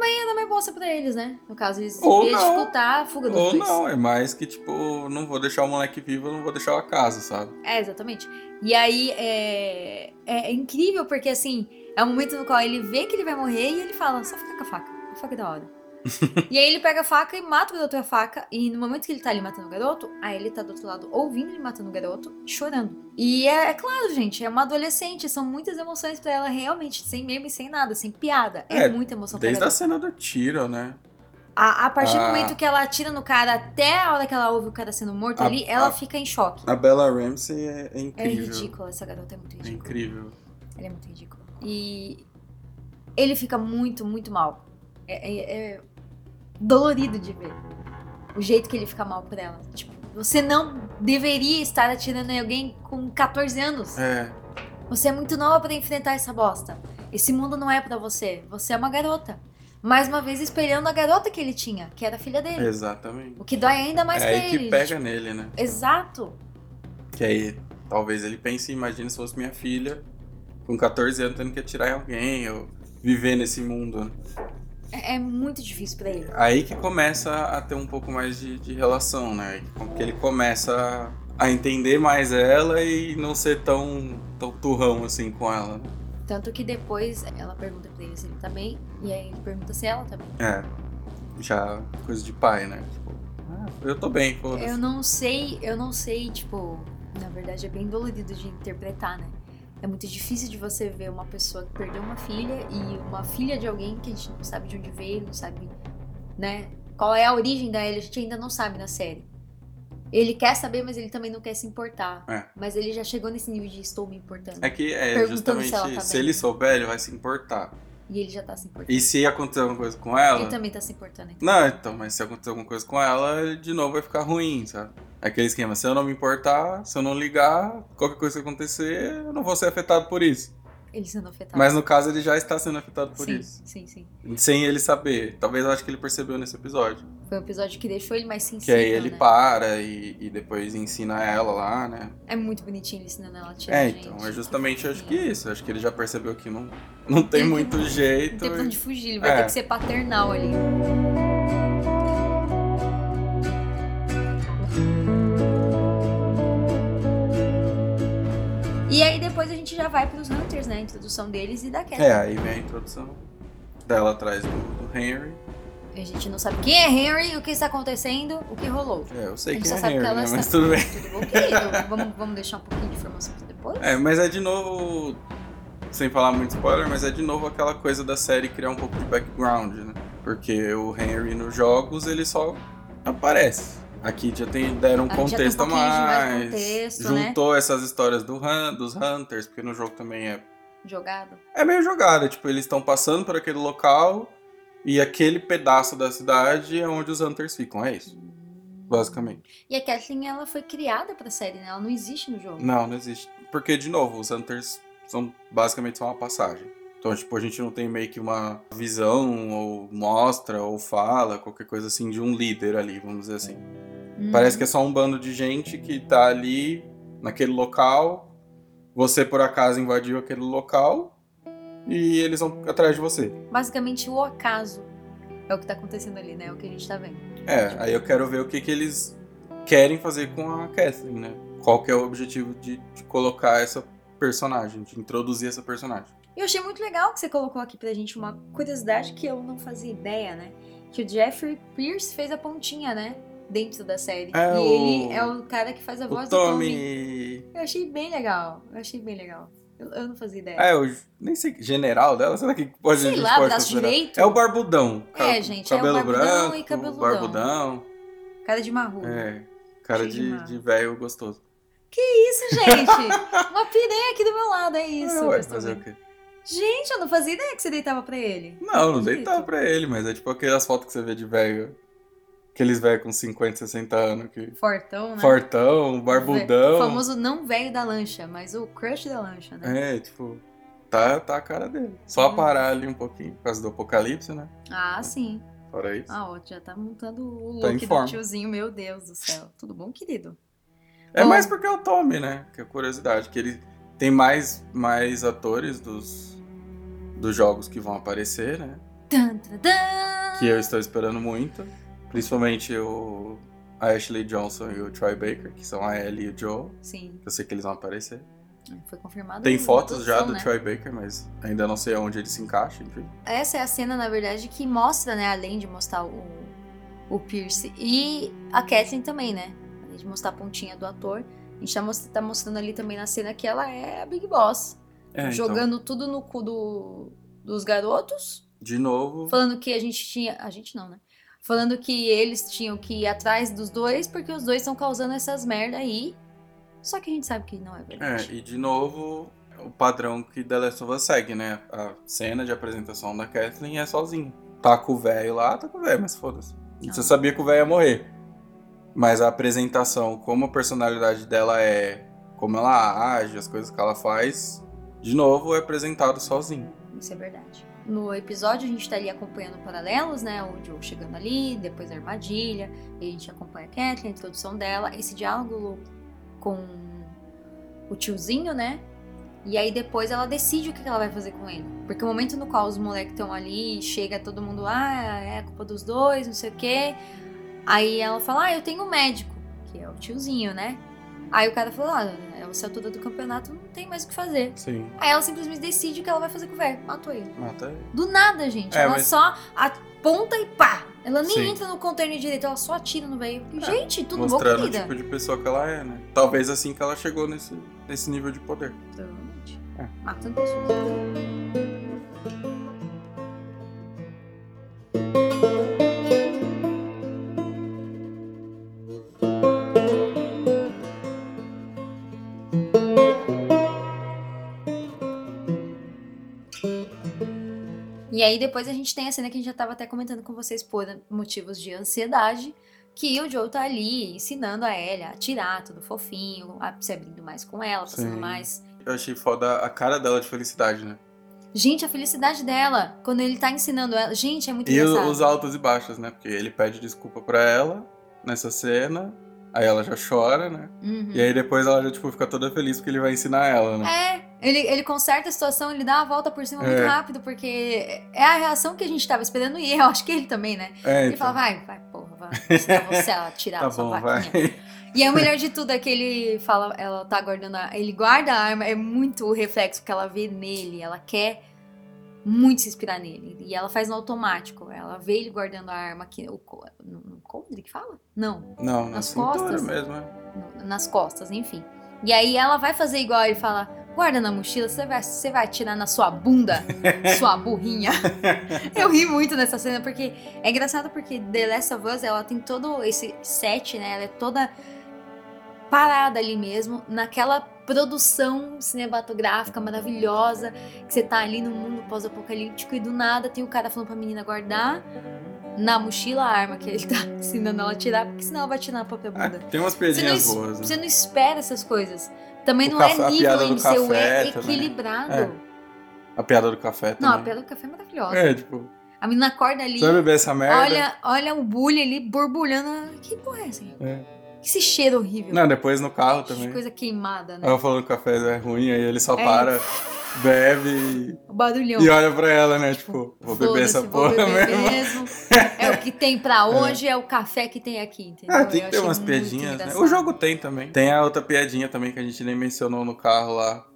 tiro.
vivo.
Era mais bosta pra eles, né? No caso, eles
Ou
iam
não.
dificultar a fuga dos
Ou
dois.
não, é mais que tipo, não vou deixar o moleque vivo, eu não vou deixar a casa, sabe?
É, exatamente. E aí é, é, é incrível porque assim, é o momento no qual ele vê que ele vai morrer e ele fala, só fica com a faca, a faca é da hora. E aí ele pega a faca e mata o garoto com a faca. E no momento que ele tá ali matando o garoto, aí ele tá do outro lado ouvindo ele matando o garoto, chorando. E é, é claro, gente, é uma adolescente, são muitas emoções pra ela realmente, sem meme, sem nada, sem piada. É,
É,
muita emoção pra
Desde
ela.
a cena do tiro, né?
A, a partir do
Ah.
momento que ela atira no cara até a hora que ela ouve o cara sendo morto
A-
ali, ela
a-
fica em choque.
A Bella Ramsey é, é
É
incrível.
ridícula, essa garota é muito
É
ridícula.
incrível.
Ele é muito ridículo. E ele fica muito, muito mal. É, é- é dolorido de ver. O jeito que ele fica mal por ela. Tipo, você não deveria estar atirando em alguém com 14 anos.
É,
Você é muito nova pra enfrentar essa bosta. Esse mundo não é pra você. Você é uma garota. Mais uma vez espelhando a garota que ele tinha, que era a filha dele.
exatamente.
O que dói ainda mais
é
pra
aí que
ele.
pega
tipo,
nele, né?
Exato.
Que aí talvez ele pense, imagine se fosse minha filha com 14 anos tendo que atirar em alguém ou viver nesse mundo.
É, é muito difícil pra ele.
Aí que começa a ter um pouco mais de, de relação, né? Que ele começa a entender mais ela e não ser tão, tão turrão assim com ela.
Tanto que depois ela pergunta pra ele se ele tá bem. E aí ele pergunta se ela tá bem.
É, já coisa de pai, né? Tipo, ah, eu tô bem,
Eu
foda-se.
não sei, eu não sei, tipo, na verdade é bem dolorido de interpretar, né? É muito difícil de você ver uma pessoa que perdeu uma filha e uma filha de alguém que a gente não sabe de onde veio, não sabe, né? Qual é a origem dela, a gente ainda não sabe na série. Ele quer saber, mas ele também não quer se importar.
É.
Mas ele já chegou nesse nível de estou me importando.
É que é justamente
tá
se ele souber, ele vai se importar.
E ele já tá se importando.
E se acontecer alguma coisa com ela.
Ele também tá se importando. Então.
Não, então, mas se acontecer alguma coisa com ela, de novo vai ficar ruim, sabe? Aquele esquema, se eu não me importar, se eu não ligar, qualquer coisa que acontecer, eu não vou ser afetado por isso.
Ele sendo afetado.
Mas no caso ele já está sendo afetado por
sim,
isso.
sim, sim.
Sem ele saber. Talvez eu acho que ele percebeu nesse episódio.
Foi um episódio que deixou ele mais
Que
sensível,
aí ele
né?
para e, e depois ensina ela lá, né?
É muito bonitinho ele ensinando ela a tirar,
É,
gente.
então, é justamente acho que isso. Acho que ele já percebeu que não, não tem
Ele
muito
Não
jeito.
tem pra onde fugir, ele vai
É.
ter que ser paternal ali. E aí depois a gente já vai pros Hunters, né? A introdução deles e da Cat.
É, aí vem a introdução dela atrás do, do Henry.
A gente não sabe quem é Henry, o que está acontecendo, o que rolou.
É, eu sei quem é
que
Henry,
ela
né? Mas tudo bem.
Tudo bom, querido? vamos, vamos deixar um pouquinho de informação pra depois?
É, mas é de novo, sem falar muito spoiler, mas é de novo aquela coisa da série criar um pouco de background, né? Porque o Henry nos jogos, ele só aparece. Aqui já tem, deram um
um
contexto a
de mais contexto, né?
juntou essas histórias do Hun- dos Hunters, porque no jogo também é,
Jogado.
é meio jogada. Tipo, eles estão passando por aquele local e aquele pedaço da cidade é onde os Hunters ficam. É isso, basicamente.
E a Kathleen, ela foi criada pra série, né? Ela não existe no jogo.
Não, não existe. Porque, de novo, os Hunters são basicamente só uma passagem. Então, tipo, a gente não tem meio que uma visão, ou mostra, ou fala, qualquer coisa assim, de um líder ali, vamos dizer assim.
Hum.
Parece que é só um bando de gente que tá ali, naquele local. Você, por acaso, invadiu aquele local. E eles vão atrás de você.
Basicamente, o acaso é o que tá acontecendo ali, né? É o que a gente tá vendo.
É, aí eu quero ver o que, que eles querem fazer com a Kathleen, né? Qual que é o objetivo de, de colocar essa personagem, de introduzir essa personagem.
E eu achei muito legal que você colocou aqui pra gente uma curiosidade que eu não fazia ideia, né? que o Jeffrey Pierce fez a pontinha, né? Dentro da série.
É
e
o-
ele é o cara que faz a
O
voz do Tommy.
Tommy.
Eu achei bem legal. Eu achei bem legal. Eu, eu não fazia ideia.
É, o nem sei, general dela, será que pode,
Sei lá, braço direito?
É o barbudão.
É,
Ca-
gente, é o
cabelo
barbudão
branco,
e cabeludão.
barbudão.
Cara de marrom.
É, cara
de
velho gostoso.
Isso, gente! Uma piranha aqui do meu lado, é isso.
é,
que eu
ué, fazer o quê?
Gente, eu não fazia ideia que você deitava pra ele.
Não, não deitava pra ele, mas é tipo aquelas fotos que você vê de velho. Aqueles velhos com 50, 60 anos que.
Fortão, né?
Fortão,
O
barbudão.
famoso não velho da lancha, mas o crush da lancha, né?
É, tipo, tá, tá a cara dele. Só
Hum.
parar ali um pouquinho por causa do apocalipse, né?
Ah, sim.
Fora isso.
Ah, ó, já tá montando o
Tá
look do
forma.
tiozinho, meu Deus do céu. Tudo bom, querido?
É
Bom.
mais porque é o Tommy, né? Que é curiosidade. Que ele tem mais, mais atores dos, dos jogos que vão aparecer, né?
Tan, tan, tan.
Que eu estou esperando muito. Principalmente o a Ashley Johnson e o Troy Baker, que são a Ellie e o Joe.
Sim,
Eu sei que eles vão aparecer.
foi confirmado.
Tem fotos já do
né?
Troy Baker, mas ainda não sei aonde ele se encaixa, enfim.
Essa é a cena, na verdade, que mostra, né? Além de mostrar o, o Pierce e a Kathleen também, né? Além de mostrar a pontinha do ator. A gente tá, most- tá mostrando ali também na cena que ela é a Big Boss.
É, então,
jogando tudo no cu do, dos garotos.
de novo,
Falando que a gente tinha. A gente não, né? Falando que eles tinham que ir atrás dos dois, porque os dois estão causando essas merda aí. Só que a gente sabe que não é
É,
verdade.
e de novo, o padrão que The Last of Us segue, né? A cena de apresentação da Kathleen é sozinha. Tá com o velho lá, tá com o velho, mas foda-se. Você sabia que o velho ia morrer. Mas a apresentação, como a personalidade dela é, como ela age, as coisas que ela faz, de novo é apresentado sozinho.
Isso é verdade. No episódio a gente tá ali acompanhando paralelos, né? O Joe chegando ali, depois a armadilha, e a gente acompanha a Kathleen, a introdução dela, esse diálogo com o tiozinho, né? E aí depois ela decide o que ela vai fazer com ele. Porque o momento no qual os moleques estão ali, chega todo mundo, ah, é culpa dos dois, não sei o quê. Aí ela fala, ah, eu tenho um médico, que é o tiozinho, né? Aí o cara falou, ah, é você altura do campeonato, não tem mais o que fazer.
Sim.
Aí ela simplesmente decide o que ela vai fazer com o velho. Matou ele.
Mata ele.
Do nada, gente.
É,
ela
mas-
só aponta e pá! Ela nem
Sim.
entra no container direito, ela só atira no velho.
É,
Gente, tudo bom,
Mostrando o
querida?
tipo de pessoa que ela é, né? Talvez assim que ela chegou nesse, nesse nível de poder.
Provavelmente.
É.
Matando pessoas. Aí depois a gente tem a cena que a gente já tava até comentando com vocês por motivos de ansiedade, que o Joe tá ali ensinando a Ellie a atirar, tudo fofinho, a se abrindo mais com ela, passando
Sim.
mais.
Eu achei foda a cara dela de felicidade, né?
Gente, a felicidade dela, quando ele tá ensinando ela. Gente, é muito
E
engraçado.
os altos e baixos, né? Porque ele pede desculpa pra ela nessa cena, aí ela já chora, né?
Uhum.
E aí depois ela já, tipo, fica toda feliz porque ele vai ensinar ela, né?
É, ele, ele conserta a situação, ele dá a volta por cima muito
É.
rápido, porque é a reação que a gente tava esperando e eu acho que ele também, né?
É,
Ele
então.
fala, vai, vai, porra, vai você a tirar
Tá
a sua
bom,
vaquinha.
vai.
E aí o melhor de tudo é que ele fala, ela tá guardando a, ele guarda a arma, é muito o reflexo que ela vê nele, ela quer muito se inspirar nele. E ela faz no automático, ela vê ele guardando a arma aqui, o, no, no coldre que fala? Não,
Não, na
Nas
cintura
costas?
mesmo, é.
nas costas, enfim. E aí ela vai fazer igual ele fala, guarda na mochila, você vai, você vai atirar na sua bunda, sua burrinha. Eu ri muito nessa cena, porque é engraçado porque The Last of Us, ela tem todo esse set, né? Ela é toda parada ali mesmo, naquela produção cinematográfica maravilhosa, que você tá ali no mundo pós-apocalíptico e do nada tem o cara falando pra menina guardar na mochila a arma que ele tá ensinando ela a tirar, porque senão ela vai tirar na própria
Ah,
bunda.
tem umas piadinhas
es-
boas, né?
você não espera essas coisas. Também
O
não
café-
é nível MCU, é
café também.
equilibrado.
É. A piada do café
Não, a
também.
piada do café é maravilhosa.
É, tipo,
A menina acorda ali,
você vai beber essa merda?
olha, olha o bullying ali borbulhando. Que porra é essa?
É.
Esse cheiro horrível.
Não, depois no carro
Que
também.
coisa queimada, né?
Ela falando que o café é ruim, aí ele só
É.
para, bebe
O barulhão.
e, olha pra ela, né? Tipo, vou beber essa porra
beber
mesmo.
mesmo. É que tem pra hoje, é, o café que tem aqui, entendeu?
Ah, tem que ter umas piadinhas, né? O jogo tem também. Tem a outra piadinha também que a gente nem mencionou no carro lá.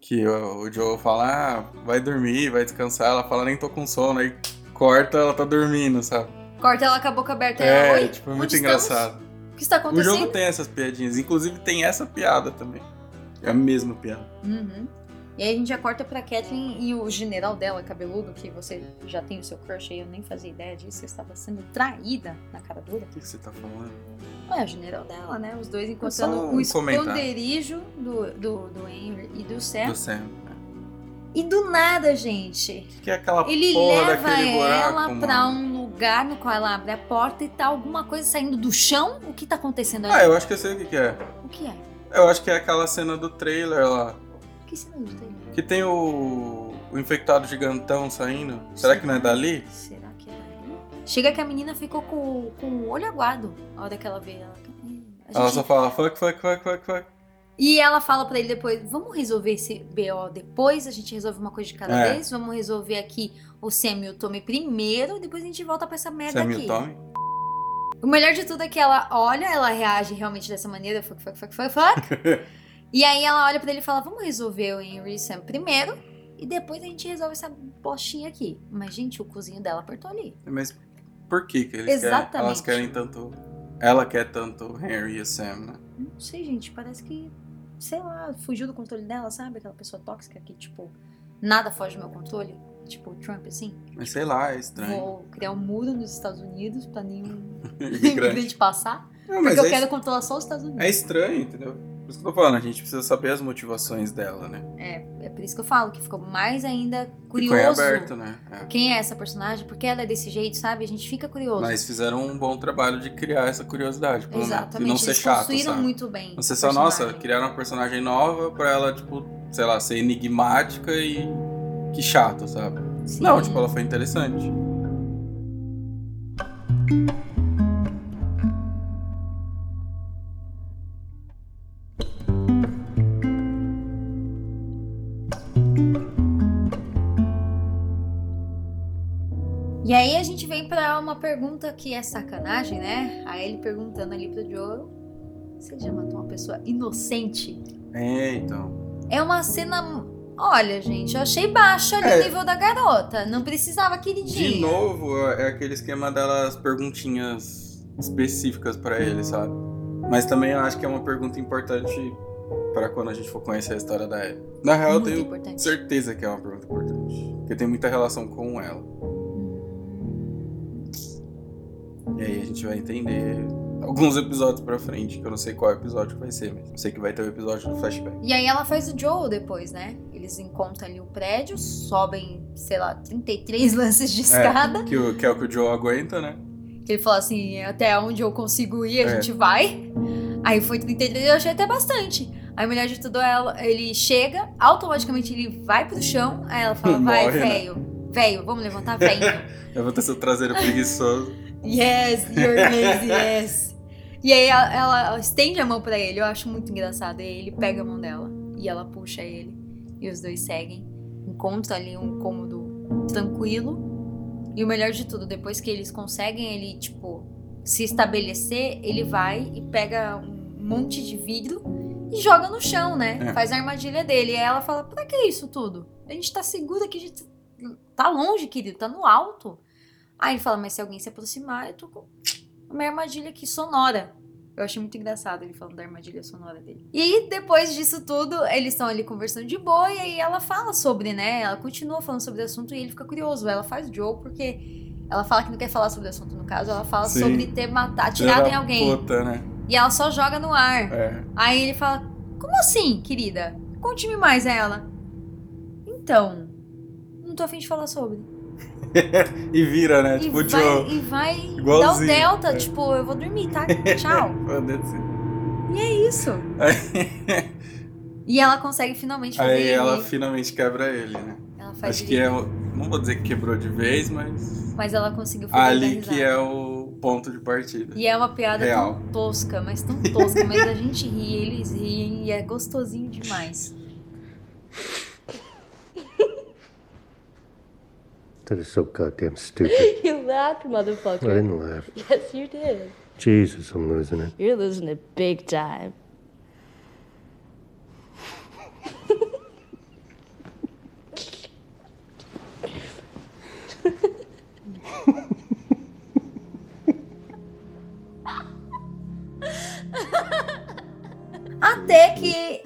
Que o, o Joe fala, ah, vai dormir, vai descansar. Ela fala, nem tô com sono. Aí corta, ela tá dormindo, sabe?
Corta ela com a boca aberta. ela,
É,
Oi,
tipo, é muito
estamos?
engraçado.
O que está
O
acontecendo?
jogo tem essas piadinhas. Inclusive tem essa piada também. É a mesma piada.
Uhum. E aí a gente já corta pra Kathleen e o general dela, cabeludo, que você já tem o seu crush aí, eu nem fazia ideia disso, você estava sendo traída na cara dura.
O que que você tá falando?
É, o general dela, né? Os dois encontrando
um
o esconderijo do, do, do Henry e do Sam.
Do Sam.
E do nada, gente,
Que é aquela
ele leva
daquele buraco,
ela
mano.
pra um lugar no qual ela abre a porta e tá alguma coisa saindo do chão. O que tá acontecendo ali?
Ah, eu acho que eu sei o que, que é.
O que é?
Eu acho que é aquela cena do trailer lá.
Que
tem o, o infectado gigantão saindo. Será que não é dali?
Será que é ali? Chega que a menina ficou com, com o olho aguado a hora que ela vê ela. A
Ela
gente-
só fala fuck, fuck, fuck, fuck, fuck.
E ela fala pra ele depois: vamos resolver esse BO depois, a gente resolve uma coisa de cada
É.
vez, vamos resolver aqui o Sam e o Tommy primeiro, depois a gente volta pra essa merda
Sam e
aqui.
o Tommy?
O melhor de tudo é que ela olha, ela reage realmente dessa maneira, fuck, fuck, fuck, fuck, fuck. e aí ela olha pra ele e fala: vamos resolver o Henry e Sam primeiro, e depois a gente resolve essa postinha aqui. Mas, gente, o cozinho dela apertou ali.
Mas por que, que eles
Exatamente.
querem? Elas querem tanto. Ela quer tanto Henry e Sam, né?
Não sei, gente, parece que, sei lá, fugiu do controle dela, sabe? Aquela pessoa tóxica que, tipo, nada foge do meu controle. Tipo, o Trump, assim.
Mas sei lá, é estranho.
Vou criar um muro nos Estados Unidos pra nenhum
Imigrante.
passar.
Não, mas
Porque eu
é,
quero controlar só os Estados Unidos.
é estranho, entendeu? Por isso que eu tô falando, a gente precisa saber as motivações dela, né?
É, é por isso que eu falo que ficou mais ainda
Ficou
curioso.
aberto, né? É.
Quem é essa personagem? Por que ela é desse jeito, sabe? A gente fica curioso.
Mas fizeram um bom trabalho de criar essa curiosidade, pelo menos.
Exatamente.
E não ser
Eles
chato,
construíram
sabe?
muito bem.
Não ser só, nossa, criaram uma personagem nova pra ela, tipo, sei lá, ser enigmática e que chato, sabe?
Sim.
Não, tipo, ela foi interessante.
E aí a gente vem pra uma pergunta que é sacanagem, né? Aí ele perguntando ali pro Joe: Você já matou uma pessoa inocente?
É, então.
É uma cena. Olha, gente, eu achei baixa ali
É.
o nível da garota. Não precisava, queridinha.
De novo, é aquele esquema delas perguntinhas específicas pra ele, sabe? Mas também eu acho que é uma pergunta importante pra quando a gente for conhecer a história da Ellie. Na real, eu
Muito
tenho
importante.
certeza que é uma pergunta importante. Porque tem muita relação com ela. E aí a gente vai entender alguns episódios pra frente, que eu não sei qual episódio vai ser, mas eu sei que vai ter o episódio do flashback.
E aí ela faz o Joe depois, né? Eles encontram ali o prédio, sobem, sei lá, 33 lances de escada.
Que, o- que é o que o Joe aguenta, né?
Que ele falou assim, até onde eu consigo ir, a
É.
gente vai. Aí foi 33, eu achei até bastante. Aí o melhor de tudo é ela, ele chega, automaticamente ele vai pro chão, aí ela fala, vai,
Morre, né?
velho, velho, vamos levantar, velho.
Levanta seu traseiro preguiçoso.
Yes, you're lazy, yes. E aí ela, ela estende a mão pra ele, eu acho muito engraçado. E aí ele pega a mão dela e ela puxa ele. E os dois seguem. Encontram ali um cômodo tranquilo. E o melhor de tudo, depois que eles conseguem ele, tipo, se estabelecer, ele vai e pega um monte de vidro e joga no chão, né?
É.
Faz a armadilha dele. E aí ela fala: pra que isso tudo? A gente tá segura que a gente tá longe, querido, tá no alto. Aí ele fala: mas se alguém se aproximar, eu tô com uma armadilha aqui sonora. Eu achei muito engraçado ele falando da armadilha sonora dele. E depois disso tudo, eles estão ali conversando de boa e aí ela fala sobre, né? Ela continua falando sobre o assunto e ele fica curioso. Ela faz Joe porque ela fala que não quer falar sobre o assunto, no caso, ela fala
Sim.
sobre ter matado, atirado em alguém.
Puta, né?
E ela só joga no ar.
É.
Aí ele fala: Como assim, querida? Conte-me mais a ela. Então, não tô afim de falar sobre.
E vira, né?
E
tipo
vai, e vai dar o
Igualzinho,
delta,
é.
tipo, eu vou dormir, tá? Tchau. E é isso.
Aí,
E ela consegue finalmente fazer
aí
ele.
ela finalmente quebra ele, né?
Ela faz
Acho que é. o- Não vou dizer que quebrou de vez, mas.
Mas ela conseguiu fazer ele
Ali que é o ponto de partida.
E é uma piada
Real.
tão tosca, mas tão tosca, mas a gente ri, eles riem e é gostosinho demais.
That is so goddamn stupid.
you laughed, motherfucker.
I didn't laugh.
Yes, you did.
Jesus, I'm losing it.
You're losing it big time.
Até que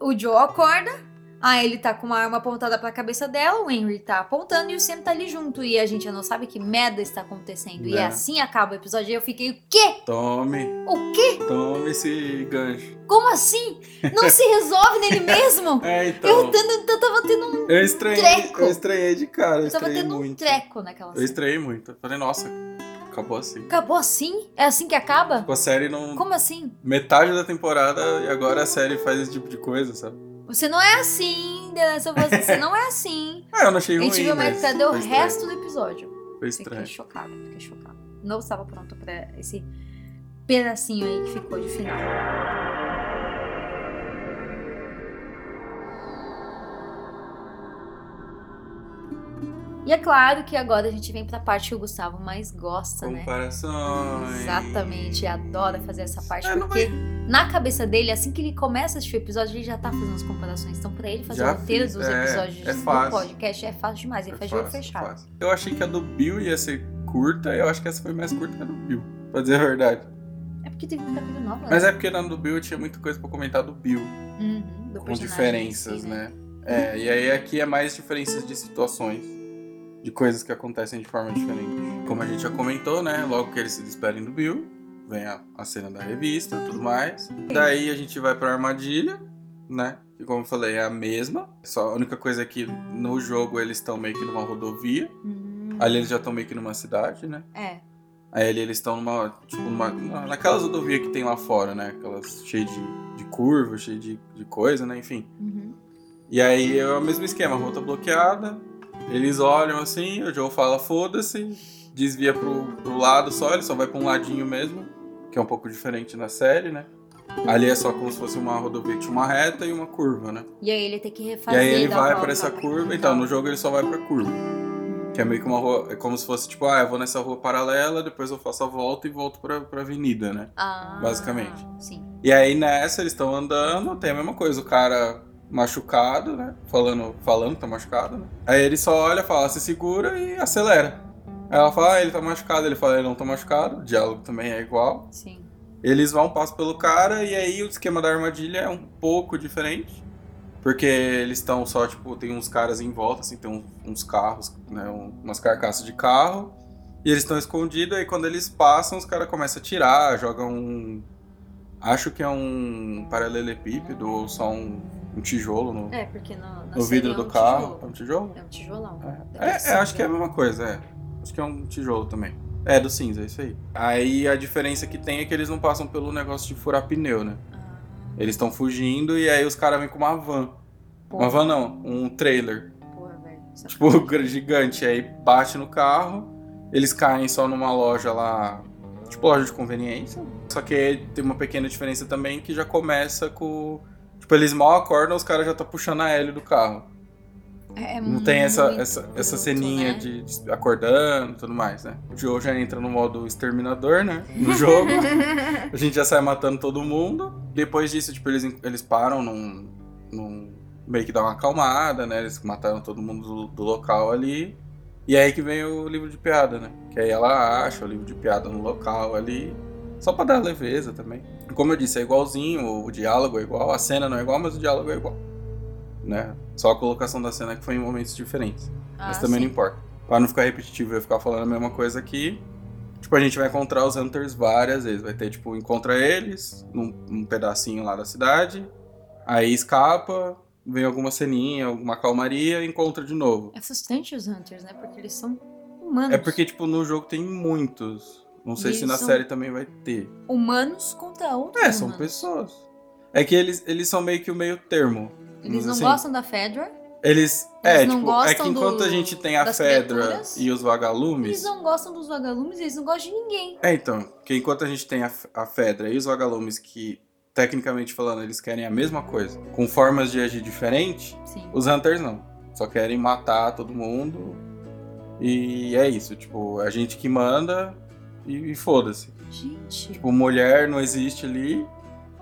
o Joe acorda aí ele tá com uma arma apontada pra cabeça dela, o Henry tá apontando e o Sam tá ali junto. E a gente não sabe que merda está acontecendo. E
É.
assim acaba o episódio. E eu fiquei, o quê?
Tome,
O quê?
tome esse gancho.
Como assim? Não se resolve nele mesmo?
É, então.
Eu, tando- eu tava tendo um.
Eu estranhei,
treco.
eu estranhei de cara, eu
Eu tava tendo um
muito.
treco naquela
Eu
cena.
estranhei muito. Eu falei, nossa, acabou assim.
Acabou assim? É assim que acaba?
Tipo, a série não.
Como assim?
Metade da temporada e agora a série faz esse tipo de coisa, sabe?
Você não é assim, The Last of Us, você não é assim.
Ah, eu não achei
A
ruim.
gente viu, mas cadê o
estranho.
resto do episódio?
Foi
Fiquei
estranho.
chocada, fiquei chocada. Não estava pronta pra esse pedacinho aí que ficou de final. E é claro que agora a gente vem pra parte que o Gustavo mais gosta, né?
Comparações.
Exatamente, adora fazer essa parte,
É, não
porque na cabeça dele, assim que ele começa a assistir o episódio, ele já tá fazendo as comparações. Então, pra ele fazer
Já
o roteiro
fiz,
dos
é,
episódios
é
do podcast é fácil demais. Ele
É
faz
fácil,
fechado.
fácil. Eu achei que a do Bill ia ser curta, eu acho que essa foi mais curta que a do Bill, pra dizer a verdade.
É porque teve muita coisa nova.
Mas
né?
é porque na do Bill eu tinha muita coisa pra comentar do Bill,
Uhum, do
com diferenças,
si,
né? É, e aí aqui é mais diferenças de situações, de coisas que acontecem de forma diferente. Como a gente já comentou, né? Logo que eles se despedem do Bill, vem a, a cena da revista e tudo mais. Daí a gente vai pra armadilha, né? Que como eu falei, é a mesma. Só a única coisa é que no jogo eles estão meio que numa rodovia.
Uhum.
Ali eles já estão meio que numa cidade, né?
É.
Aí ali eles estão numa, tipo, numa, naquelas rodovias que tem lá fora, né? Aquelas cheias de, de curvas, cheias de, de coisa, né? Enfim.
Uhum.
E aí é o mesmo esquema, a rua tá bloqueada. Eles olham assim, o Joe fala foda-se, desvia pro, pro lado só, ele só vai pra um ladinho mesmo, que é um pouco diferente na série, né? Ali é só como se fosse uma rodovia que tinha uma reta e uma curva, né?
E aí ele tem que
E
refazer.
aí ele vai pra essa curva, então no jogo ele só vai pra curva. Que é meio que uma rua, é como se fosse tipo, ah, eu vou nessa rua paralela, depois eu faço a volta e volto pra, pra avenida, né?
Ah,
basicamente.
Sim.
E aí nessa eles estão andando, tem a mesma coisa, o cara machucado, né? Falando, falando tá machucado, né? Aí ele só olha, fala, se segura e acelera. Aí ela fala, ah, ele tá machucado, ele fala, ele não tá machucado, o diálogo também é igual.
Sim.
Eles vão, passam pelo cara, e aí o esquema da armadilha é um pouco diferente. Porque eles estão só, tipo, tem uns caras em volta, assim, tem uns, carros, né? um- umas carcaças de carro. E eles estão escondidos, aí quando eles passam, os caras começam a tirar, jogam um. Acho que é um paralelepípedo ou só um, um tijolo no,
É, no,
no vidro
é
do
um
carro.
tijolo.
É um tijolo?
É um tijolão.
É, é, é, acho que é a mesma coisa, é. Acho que é um tijolo também. É, do cinza, é isso aí. Aí a diferença que tem é que eles não passam pelo negócio de furar pneu, né?
Ah,
Eles estão fugindo e aí os caras vêm com uma van. Uma van não, um trailer.
Porra, velho.
Tipo, gigante. Aí bate no carro, eles caem só numa loja lá. Tipo, loja de conveniência. Só que tem uma pequena diferença também que já começa com. Tipo, eles mal acordam, os caras já tá puxando a L do carro.
É, é
Não tem essa, essa, essa ceninha
né?
de, de acordando e tudo mais, né? O Joe já entra no modo exterminador, né? No jogo. a gente já sai matando todo mundo. Depois disso, tipo, eles, eles param num, num. meio que dá uma acalmada, né? Eles mataram todo mundo do, do local ali. E aí que vem o livro de piada, né? Que aí ela acha o livro de piada no local ali. Só pra dar leveza também. Como eu disse, é igualzinho, o diálogo é igual, a cena não é igual, mas o diálogo é igual. Né? Só a colocação da cena que foi em momentos diferentes. Mas
Ah,
também
sim.
não importa. Pra não ficar repetitivo e eu ficar falando a mesma coisa aqui. Tipo, a gente vai encontrar os Hunters várias vezes. Vai ter, tipo, encontra eles num, num pedacinho lá da cidade. Aí escapa, vem alguma ceninha, alguma calmaria e encontra de novo.
É frustrante os Hunters, né? Porque eles são humanos.
É porque, tipo, no jogo tem muitos. Não sei se na série também vai ter.
Humanos contra outros
É, são
humanos.
pessoas. É que eles, eles são meio que o meio termo.
Eles não
assim.
gostam da Fedra.
Eles.
Eles
é,
não
tipo, é
gostam
que enquanto
do-
a gente tem a Fedra e os vagalumes.
Eles não gostam dos vagalumes, eles não gostam de ninguém.
É, então, que enquanto a gente tem a, a Fedra e os vagalumes que, tecnicamente falando, eles querem a mesma coisa, com formas de agir diferentes,
Sim.
os Hunters não. Só querem matar todo mundo. E é isso, tipo, a gente que manda e, e foda-se.
Gente.
Tipo, mulher não existe ali,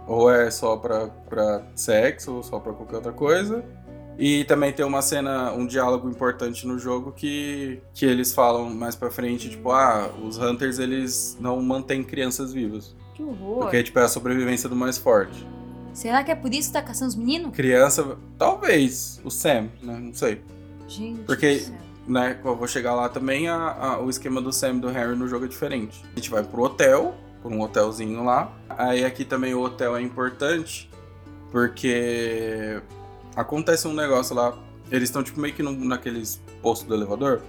ou é só pra, pra sexo, ou só pra qualquer outra coisa. E também tem uma cena, um diálogo importante no jogo que, que eles falam mais pra frente, tipo, ah, os Hunters eles não mantêm crianças vivas.
Que horror.
Porque, tipo, é a sobrevivência do mais forte.
Será que é por isso que tá caçando os meninos?
Criança, talvez, o Sam, né? Não sei.
Gente.
Porque- né, eu vou chegar lá também, a, a- o esquema do Sam e do Harry no jogo é diferente. A gente vai pro hotel, por um hotelzinho lá. Aí aqui também o hotel é importante, porque acontece um negócio lá. Eles estão tipo meio que num- naqueles postos do elevador,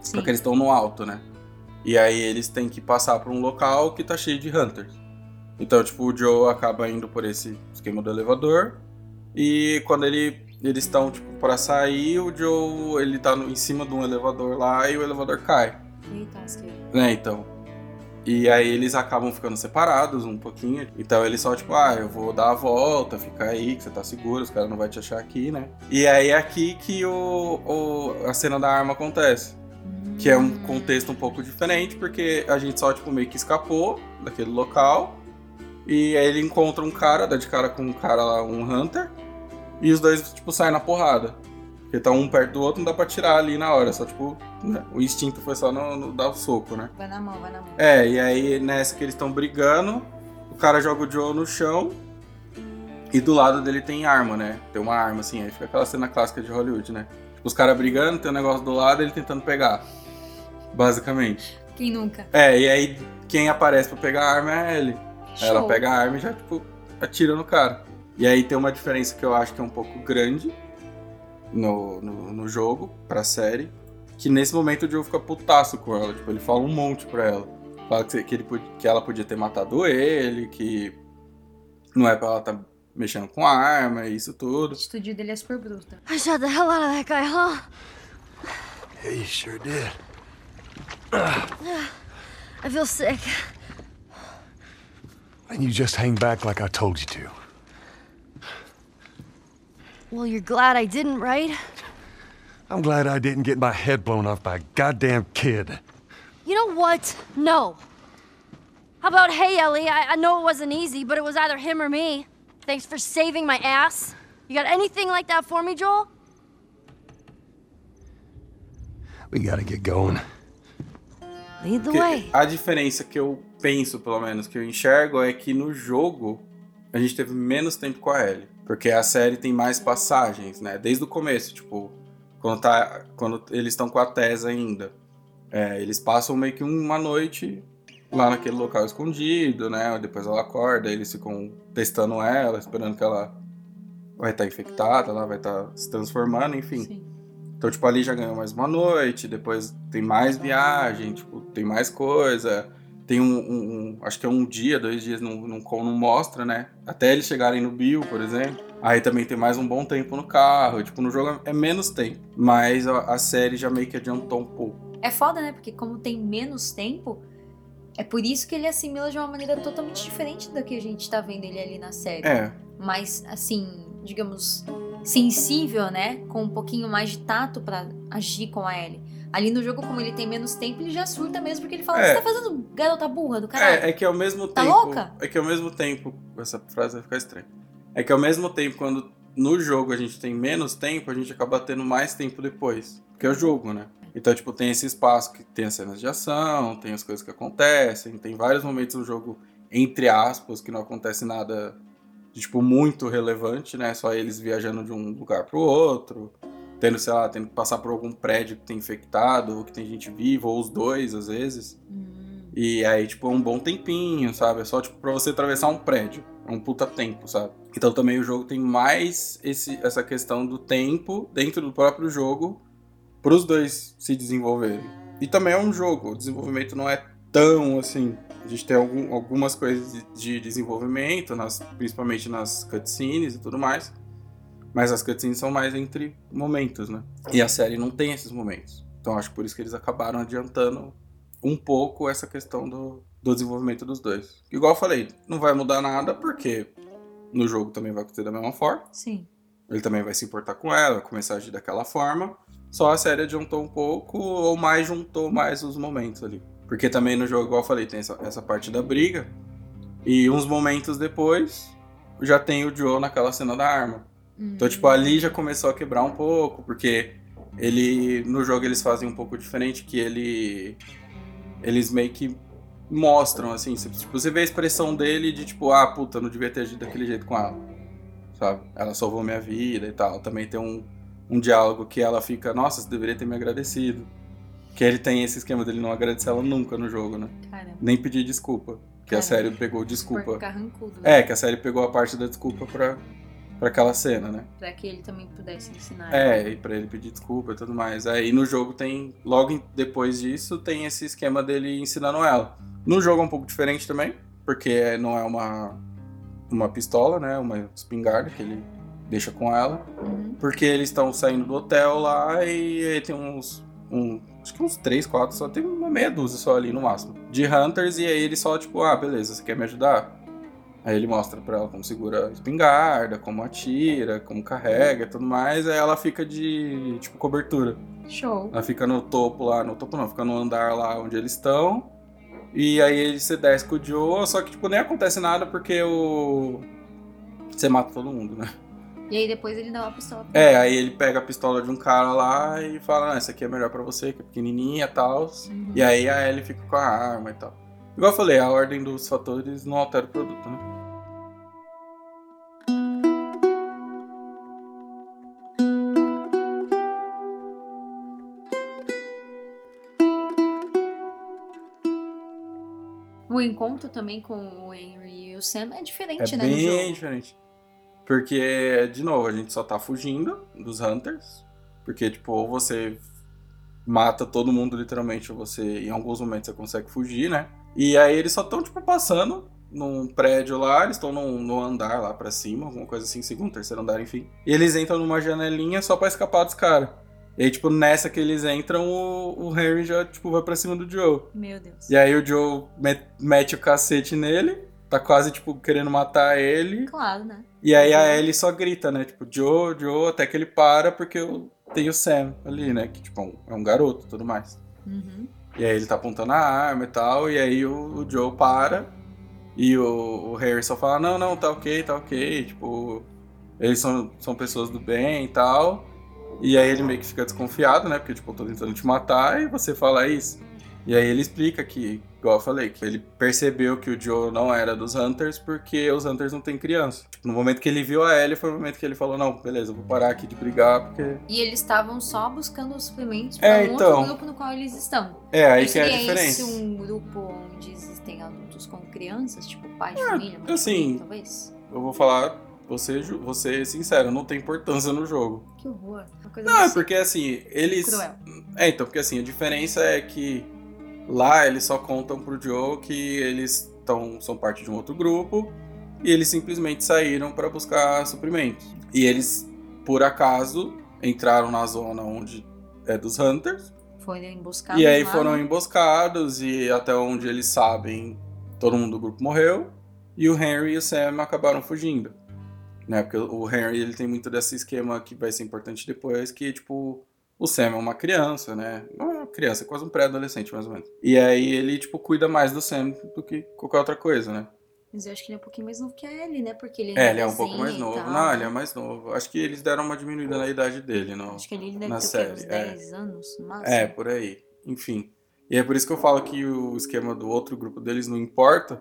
Sim.
só que eles estão no alto, né? E aí eles têm que passar por um local que tá cheio de hunters. Então, tipo, o Joe acaba indo por esse esquema do elevador. E quando ele, eles estão, tipo, pra sair, o Joe, ele tá no- em cima de um elevador lá e o elevador cai.
Eita.
Né, então. E aí eles acabam ficando separados um pouquinho. Então ele só, tipo, ah, eu vou dar a volta, fica aí, que você tá seguro, os caras não vão te achar aqui, né? E aí é aqui que o, o- a cena da arma acontece. Que é um contexto um pouco diferente, porque a gente só, tipo, meio que escapou daquele local. E aí ele encontra um cara, dá de cara com um cara lá, um Hunter. E os dois, tipo, saem na porrada. Porque tá um perto do outro, não dá pra tirar ali na hora. Só, tipo, né, o instinto foi só no, no dar o soco, né?
Vai na mão, vai na mão.
É, e aí nessa que eles estão brigando, o cara joga o Joe no chão. E do lado dele tem arma, né? Tem uma arma, assim, aí fica aquela cena clássica de Hollywood, né? Tipo, os caras brigando, tem um negócio do lado ele tentando pegar. Basicamente.
Quem nunca?
É, e aí quem aparece pra pegar a arma é ele. Aí ela
Show.
pega a arma e já, tipo, atira no cara. E aí tem uma diferença que eu acho que é um pouco grande no, no, no jogo, pra série. Que nesse momento o Joe fica putaço com ela. Tipo, ele fala um monte pra ela. Fala que, que, ele, que ela podia ter matado ele, que não é pra ela tá mexendo com arma e isso
A
tudo.
atitude dele é super bruta.
I shot the hell out of that guy, huh?
Yeah, you sure did.
I feel sick.
And you just hang back like I told you to.
Well, you're glad I didn't, right?
I'm glad I didn't get my head blown off by a goddamn kid.
You know what? No. How about, hey, Ellie, I, I know it wasn't easy, but it was either him or me. Thanks for saving my ass. You got anything like that for me, Joel?
We gotta get going.
Lead the
Porque
way.
a diferença que eu penso, pelo menos, que eu enxergo é que no jogo a gente teve menos tempo com a Ellie. Porque a série tem mais passagens, né? Desde o começo, tipo, quando, tá, quando eles estão com a Tessa ainda. É, eles passam meio que uma noite lá naquele local escondido, né? Depois ela acorda, eles ficam testando ela, esperando que ela vai estar infectada, ela vai estar se transformando, enfim.
Sim.
Então, tipo, ali já ganhou mais uma noite, depois tem mais viagem, tipo, tem mais coisa. Tem um, um- acho que é um dia, dois dias, não, não, não mostra, né? Até eles chegarem no Bill, por exemplo. Aí também tem mais um bom tempo no carro. Tipo, no jogo é menos tempo. Mas a, a série já meio que adiantou um pouco.
É foda, né? Porque como tem menos tempo, é por isso que ele assimila de uma maneira totalmente diferente da que a gente tá vendo ele ali na série.
É,
Mais, assim, digamos, sensível, né? Com um pouquinho mais de tato pra agir com a Ellie. Ali no jogo, como ele tem menos tempo, ele já surta mesmo, porque ele fala,
É.
você tá fazendo garota burra do caralho.
é, é que ao mesmo
Tá
tempo.
louca?
É que ao mesmo tempo. Essa frase vai ficar estranha. É que ao mesmo tempo, quando no jogo a gente tem menos tempo, a gente acaba tendo mais tempo depois. Porque é o jogo, né? Então, tipo, tem esse espaço que tem as cenas de ação, tem as coisas que acontecem, tem vários momentos no jogo, entre aspas, que não acontece nada de, tipo, muito relevante, né? Só eles viajando de um lugar pro outro, tendo, sei lá, tendo que passar por algum prédio que tem infectado, ou que tem gente viva, ou os dois, às vezes.
Hum,
E aí, tipo, é um bom tempinho, sabe? É só, tipo, pra você atravessar um prédio. É um puta tempo, sabe? Então também o jogo tem mais esse, essa questão do tempo dentro do próprio jogo pros dois se desenvolverem. E também é um jogo, o desenvolvimento não é tão assim. A gente tem algum- algumas coisas de, de desenvolvimento, nas, principalmente nas cutscenes e tudo mais. Mas as cutscenes são mais entre momentos, né? E a série não tem esses momentos. Então acho que por isso que eles acabaram adiantando um pouco essa questão do, do desenvolvimento dos dois. Igual eu falei, não vai mudar nada, porque no jogo também vai acontecer da mesma forma.
sim.
Ele também vai se importar com ela, vai começar a agir daquela forma. Só a série adiantou um pouco, ou mais juntou mais os momentos ali. Porque também no jogo, igual eu falei, tem essa, essa parte da briga. E uns momentos depois, já tem o Joe naquela cena da arma. Então, tipo, ali já começou a quebrar um pouco, porque ele. No jogo eles fazem um pouco diferente, que ele. Eles meio que mostram, assim. Você, tipo, você vê a expressão dele de tipo, ah, puta, não devia ter agido daquele jeito com ela. Sabe? Ela salvou minha vida e tal. Também tem um, um diálogo que ela fica, nossa, você deveria ter me agradecido. Que ele tem esse esquema dele não agradecer ela nunca no jogo, né?
Caramba.
Nem pedir desculpa. Que a
Caramba.
série pegou desculpa.
né?
É, que a série pegou a parte da desculpa pra, pra aquela cena, né?
Pra que ele também pudesse ensinar.
É, e pra ele pedir desculpa e tudo mais. Aí no jogo tem, logo depois disso, tem esse esquema dele ensinando ela. No jogo é um pouco diferente também, porque não é uma, uma pistola, né? Uma espingarda que ele deixa com ela.
Uhum.
Porque eles estão saindo do hotel lá e aí tem uns. Um, acho que uns 3, 4, só tem uma meia dúzia só ali no máximo. De Hunters, e aí ele só, tipo, ah, beleza, você quer me ajudar? Aí ele mostra pra ela como segura a espingarda, como atira, como carrega e tudo mais. Aí ela fica de, tipo, cobertura.
Show.
Ela fica no topo lá, no topo não, fica no andar lá onde eles estão. E aí ele se desce com o Joe, só que, tipo, nem acontece nada porque o. Você mata todo mundo, né?
E aí depois ele dá uma pistola pra
É, aí ele pega a pistola de um cara lá e fala, ah, essa aqui é melhor pra você, que é pequenininha e tal.
Uhum.
E aí a Ellie fica com a arma e tal. Igual eu falei, a ordem dos fatores não altera o produto, né?
O encontro também com o Henry e o Sam é diferente,
É
né?
bem diferente. Porque, de novo, a gente só tá fugindo dos Hunters. Porque, tipo, ou você mata todo mundo, literalmente, ou você, em alguns momentos, você consegue fugir, né? E aí eles só estão, tipo, passando num prédio lá, eles estão num, num andar lá pra cima, alguma coisa assim, segundo, terceiro andar, enfim. E eles entram numa janelinha só pra escapar dos caras. E aí, tipo, nessa que eles entram, o, o Harry já, tipo, vai pra cima do Joe.
Meu Deus.
E aí o Joe met- mete o cacete nele, tá quase, tipo, querendo matar ele.
Claro, né?
E aí a Ellie só grita, né? Tipo, Joe, Joe, até que ele para, porque eu- tem o Sam ali, né? Que, tipo, é um- é um garoto e tudo mais.
Uhum.
E aí ele tá apontando a arma e tal, e aí o, o Joe para, e o, o Harry só fala, não, não, tá ok, tá ok, tipo, eles são, são pessoas do bem e tal. E aí ele meio que fica desconfiado, né? Porque, tipo, eu tô tentando te matar e você fala isso. E aí ele explica que, igual eu falei, que ele percebeu que o Joe não era dos Hunters porque os Hunters não têm criança. Tipo, no momento que ele viu a Ellie, foi o momento que ele falou, não, beleza, vou parar aqui de brigar, porque...
E eles estavam só buscando os suplementos para
É,
um
então.
outro grupo no qual eles estão.
É, aí que é a diferença.
esse um grupo onde existem adultos com crianças, tipo pai de família, mãe
assim,
família, talvez?
Eu vou falar, você, você sincero, não tem importância no jogo.
Que horror.
Não, é porque assim, eles.
cruel.
É, então, porque assim, a diferença é que lá eles só contam pro Joe que eles tão, são parte de um outro grupo e eles simplesmente saíram pra buscar suprimentos. E eles, por acaso, entraram na zona onde é dos Hunters
Foram emboscados
e aí
lá,
foram
né?
emboscados e até onde eles sabem, todo mundo do grupo morreu e o Henry e o Sam acabaram fugindo. Né? Porque o Henry ele tem muito desse esquema que vai ser importante depois, que tipo, o Sam é uma criança, né? Não é uma criança, é quase um pré-adolescente, mais ou menos. E aí ele, tipo, cuida mais do Sam do que qualquer outra coisa, né?
Mas eu acho que ele é um pouquinho mais novo que a Ellie, né? Porque ele
É, ele é um pouco mais novo.
tal.
Não, ele é mais novo. Acho que eles deram uma diminuída na idade dele, não.
Acho que ele deve
na
ter
série,
uns
é.
10 anos, no máximo.
É, por aí. Enfim. E é por isso que eu falo que o esquema do outro grupo deles não importa,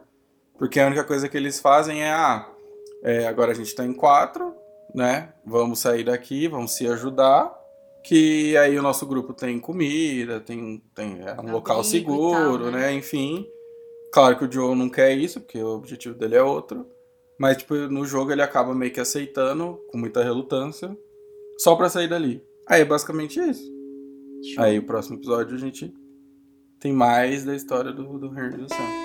porque a única coisa que eles fazem é, ah, é, agora a gente tá em quatro, né? Vamos sair daqui, vamos se ajudar, que aí o nosso grupo tem comida, tem, tem é, um local seguro,
tal, né?
né? Enfim. Claro que o Joe não quer isso, porque o objetivo dele é outro. Mas, tipo, no jogo ele acaba meio que aceitando, com muita relutância, só pra sair dali. Aí é basicamente isso.
Show.
Aí o próximo episódio a gente tem mais da história do, do e do Sam.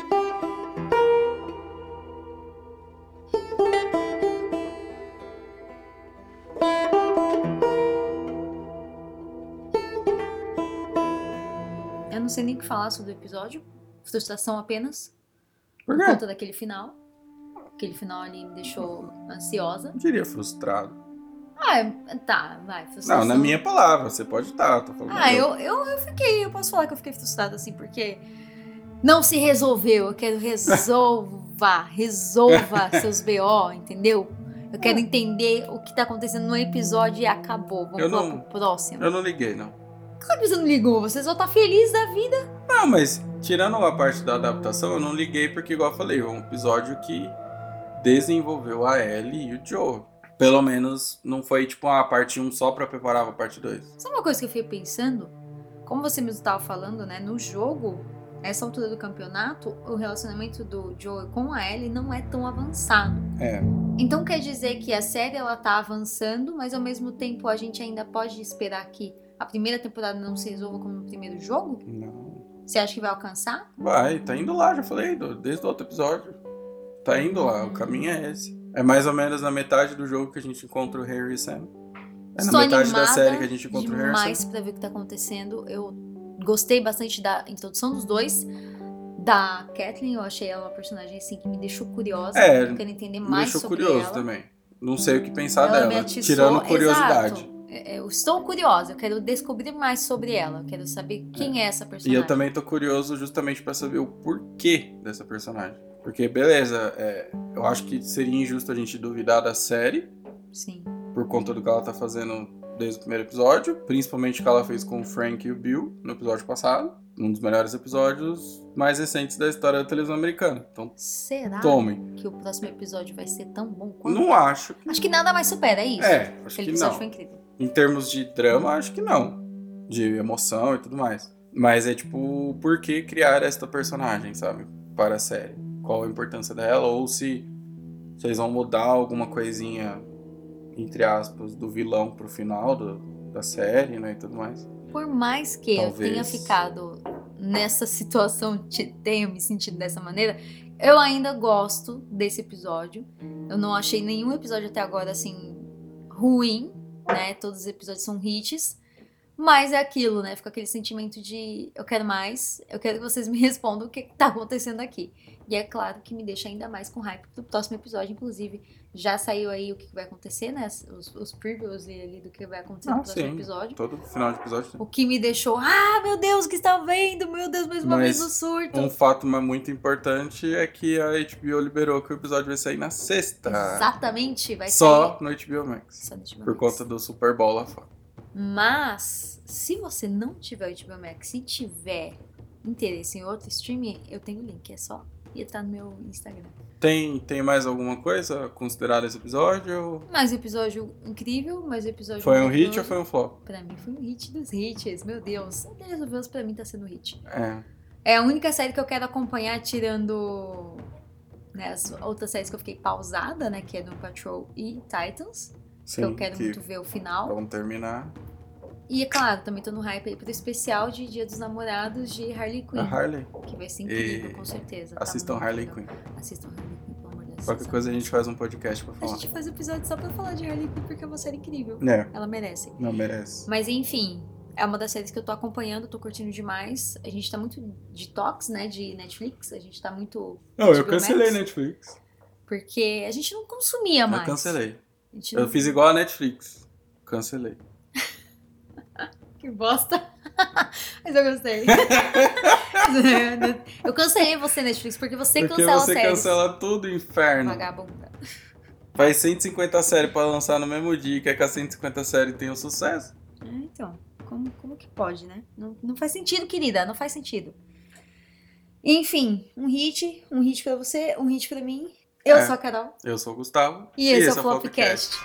Sei nem o que falar sobre o episódio. Frustração apenas.
Por
Por conta daquele final. Aquele final ali me deixou ansiosa.
Não diria frustrado.
Ah, é- tá, vai. Frustração.
Não, na minha palavra, você pode estar, tô falando.
Ah, eu, eu, eu fiquei, eu posso falar que eu fiquei frustrada assim, porque não se resolveu. Eu quero resolva, resolva seus BO, entendeu? Eu quero entender o que tá acontecendo no episódio e acabou. Vamos
Eu não-
pro próximo.
Eu não liguei, não.
Claro que você não ligou, você só tá feliz da vida.
Não, mas tirando a parte da adaptação, eu não liguei porque, igual eu falei, é um episódio que desenvolveu a Ellie e o Joe. Pelo menos não foi tipo uma parte 1 só pra preparar a parte 2.
Sabe uma coisa que eu fiquei pensando? Como você mesmo estava falando, né? No jogo, nessa altura do campeonato, o relacionamento do Joe com a Ellie não é tão avançado.
É.
Então quer dizer que a série ela tá avançando, mas ao mesmo tempo a gente ainda pode esperar que a primeira temporada não se resolva como no primeiro jogo?
Não.
Você acha que vai alcançar?
Vai, tá indo lá, já falei, desde o outro episódio. Tá indo lá, o caminho é esse. É mais ou menos na metade do jogo que a gente encontra o Harry e Sam. É na
Estou
metade da série que a gente encontra o Harry Sam.
pra ver o que tá acontecendo. Eu gostei bastante da introdução dos dois. Da Kathleen, eu achei ela uma personagem assim que me deixou curiosa.
É,
eu quero entender
Me
mais
deixou
sobre
curioso
ela.
também. Não sei o que pensar
ela me
dela, tirando curiosidade.
Exato. É, Eu estou curiosa, eu quero descobrir mais sobre ela. Eu quero saber quem é, essa
E
personagem.
eu também tô curioso justamente pra saber o porquê dessa personagem. Porque, beleza, é, eu acho que seria injusto a gente duvidar da série
Sim.
por conta do que ela tá fazendo desde o primeiro episódio, principalmente o que ela fez com o Frank e o Bill no episódio passado. Um dos melhores episódios mais recentes da história da televisão americana. Então,
Será
tomem.
que o próximo episódio vai ser tão bom quanto?
Não acho.
Acho que nada mais supera, é isso?
É, acho
Aquele
que
episódio
não.
foi incrível.
Em termos de drama, acho que não. De emoção e tudo mais. Mas é tipo, por que criar esta personagem, sabe? Para a série. Qual a importância dela? Ou se vocês vão mudar alguma coisinha, entre aspas, do vilão pro final do- da série, né? E tudo mais.
Por mais que eu
Talvez.
tenha ficado nessa situação, te- tenha me sentido dessa maneira, eu ainda gosto desse episódio. Eu não achei nenhum episódio até agora assim ruim, né? Todos os episódios são hits. Mas é aquilo, né? Fica aquele sentimento de eu quero mais, eu quero que vocês me respondam o que que tá acontecendo aqui. E é claro que me deixa ainda mais com hype do próximo episódio. Inclusive, já saiu aí o que vai acontecer, né? Os, os previews ali do que vai acontecer
Ah,
no próximo
sim.
episódio.
Todo final de episódio.
O que me deixou, ah, meu Deus, o que está vendo? Meu Deus, mais uma
Mas
vez no surto.
Um fato muito importante é que a HBO liberou que o episódio vai sair na sexta.
Exatamente, vai
Só
sair.
no HBO Max.
Só no HBO
Por
Max.
conta do Super Bowl lá fora.
Mas, se você não tiver o HBO Max e tiver interesse em outro streaming, eu tenho o link, é só entrar no meu Instagram.
Tem, tem mais alguma coisa a considerar esse episódio?
Mais episódio incrível, mais episódio
Foi um hit ou foi um flop?
Pra mim foi um hit dos hits, meu Deus. The Last of Us pra mim tá sendo hit.
É.
É a única série que eu quero acompanhar, tirando né, as outras séries que eu fiquei pausada, né? Que é Doom Patrol e Titans.
Sim,
que eu quero
que
muito ver o final.
vamos terminar.
E é claro, também tô no hype aí pro especial de Dia dos Namorados de Harley Quinn.
A Harley.
Que vai ser incrível,
E
com certeza. Tá
Assistam
muito
Harley. Quinn.
Assistam Harley Quinn, pelo amor de Deus.
Qualquer coisa a gente faz um podcast pra
A
falar.
gente faz episódio só pra falar de Harley Quinn, porque é uma série incrível.
É,
Ela merece.
não merece.
Mas enfim, é uma das séries que eu tô acompanhando, tô curtindo demais. A gente tá muito detox, né, de Netflix. A gente tá muito.
Não, eu cancelei
Max,
Netflix.
Porque a gente não consumia mais.
Eu cancelei.
A gente
Eu
não-
fiz igual a Netflix. Cancelei.
Que bosta. Mas eu gostei. eu cancelei você, Netflix, porque você
Porque
cancela
você
séries.
cancela tudo, inferno.
Vagabunda.
Faz 150 séries pra lançar no mesmo dia e quer que a 150 série tenha um sucesso.
É, então, como, como que pode, né? Não, não faz sentido, querida, não faz sentido. Enfim, um hit, um hit pra você, um hit pra mim. Eu
É.
sou a Carol
Eu sou o Gustavo.
e esse é o Flopcast.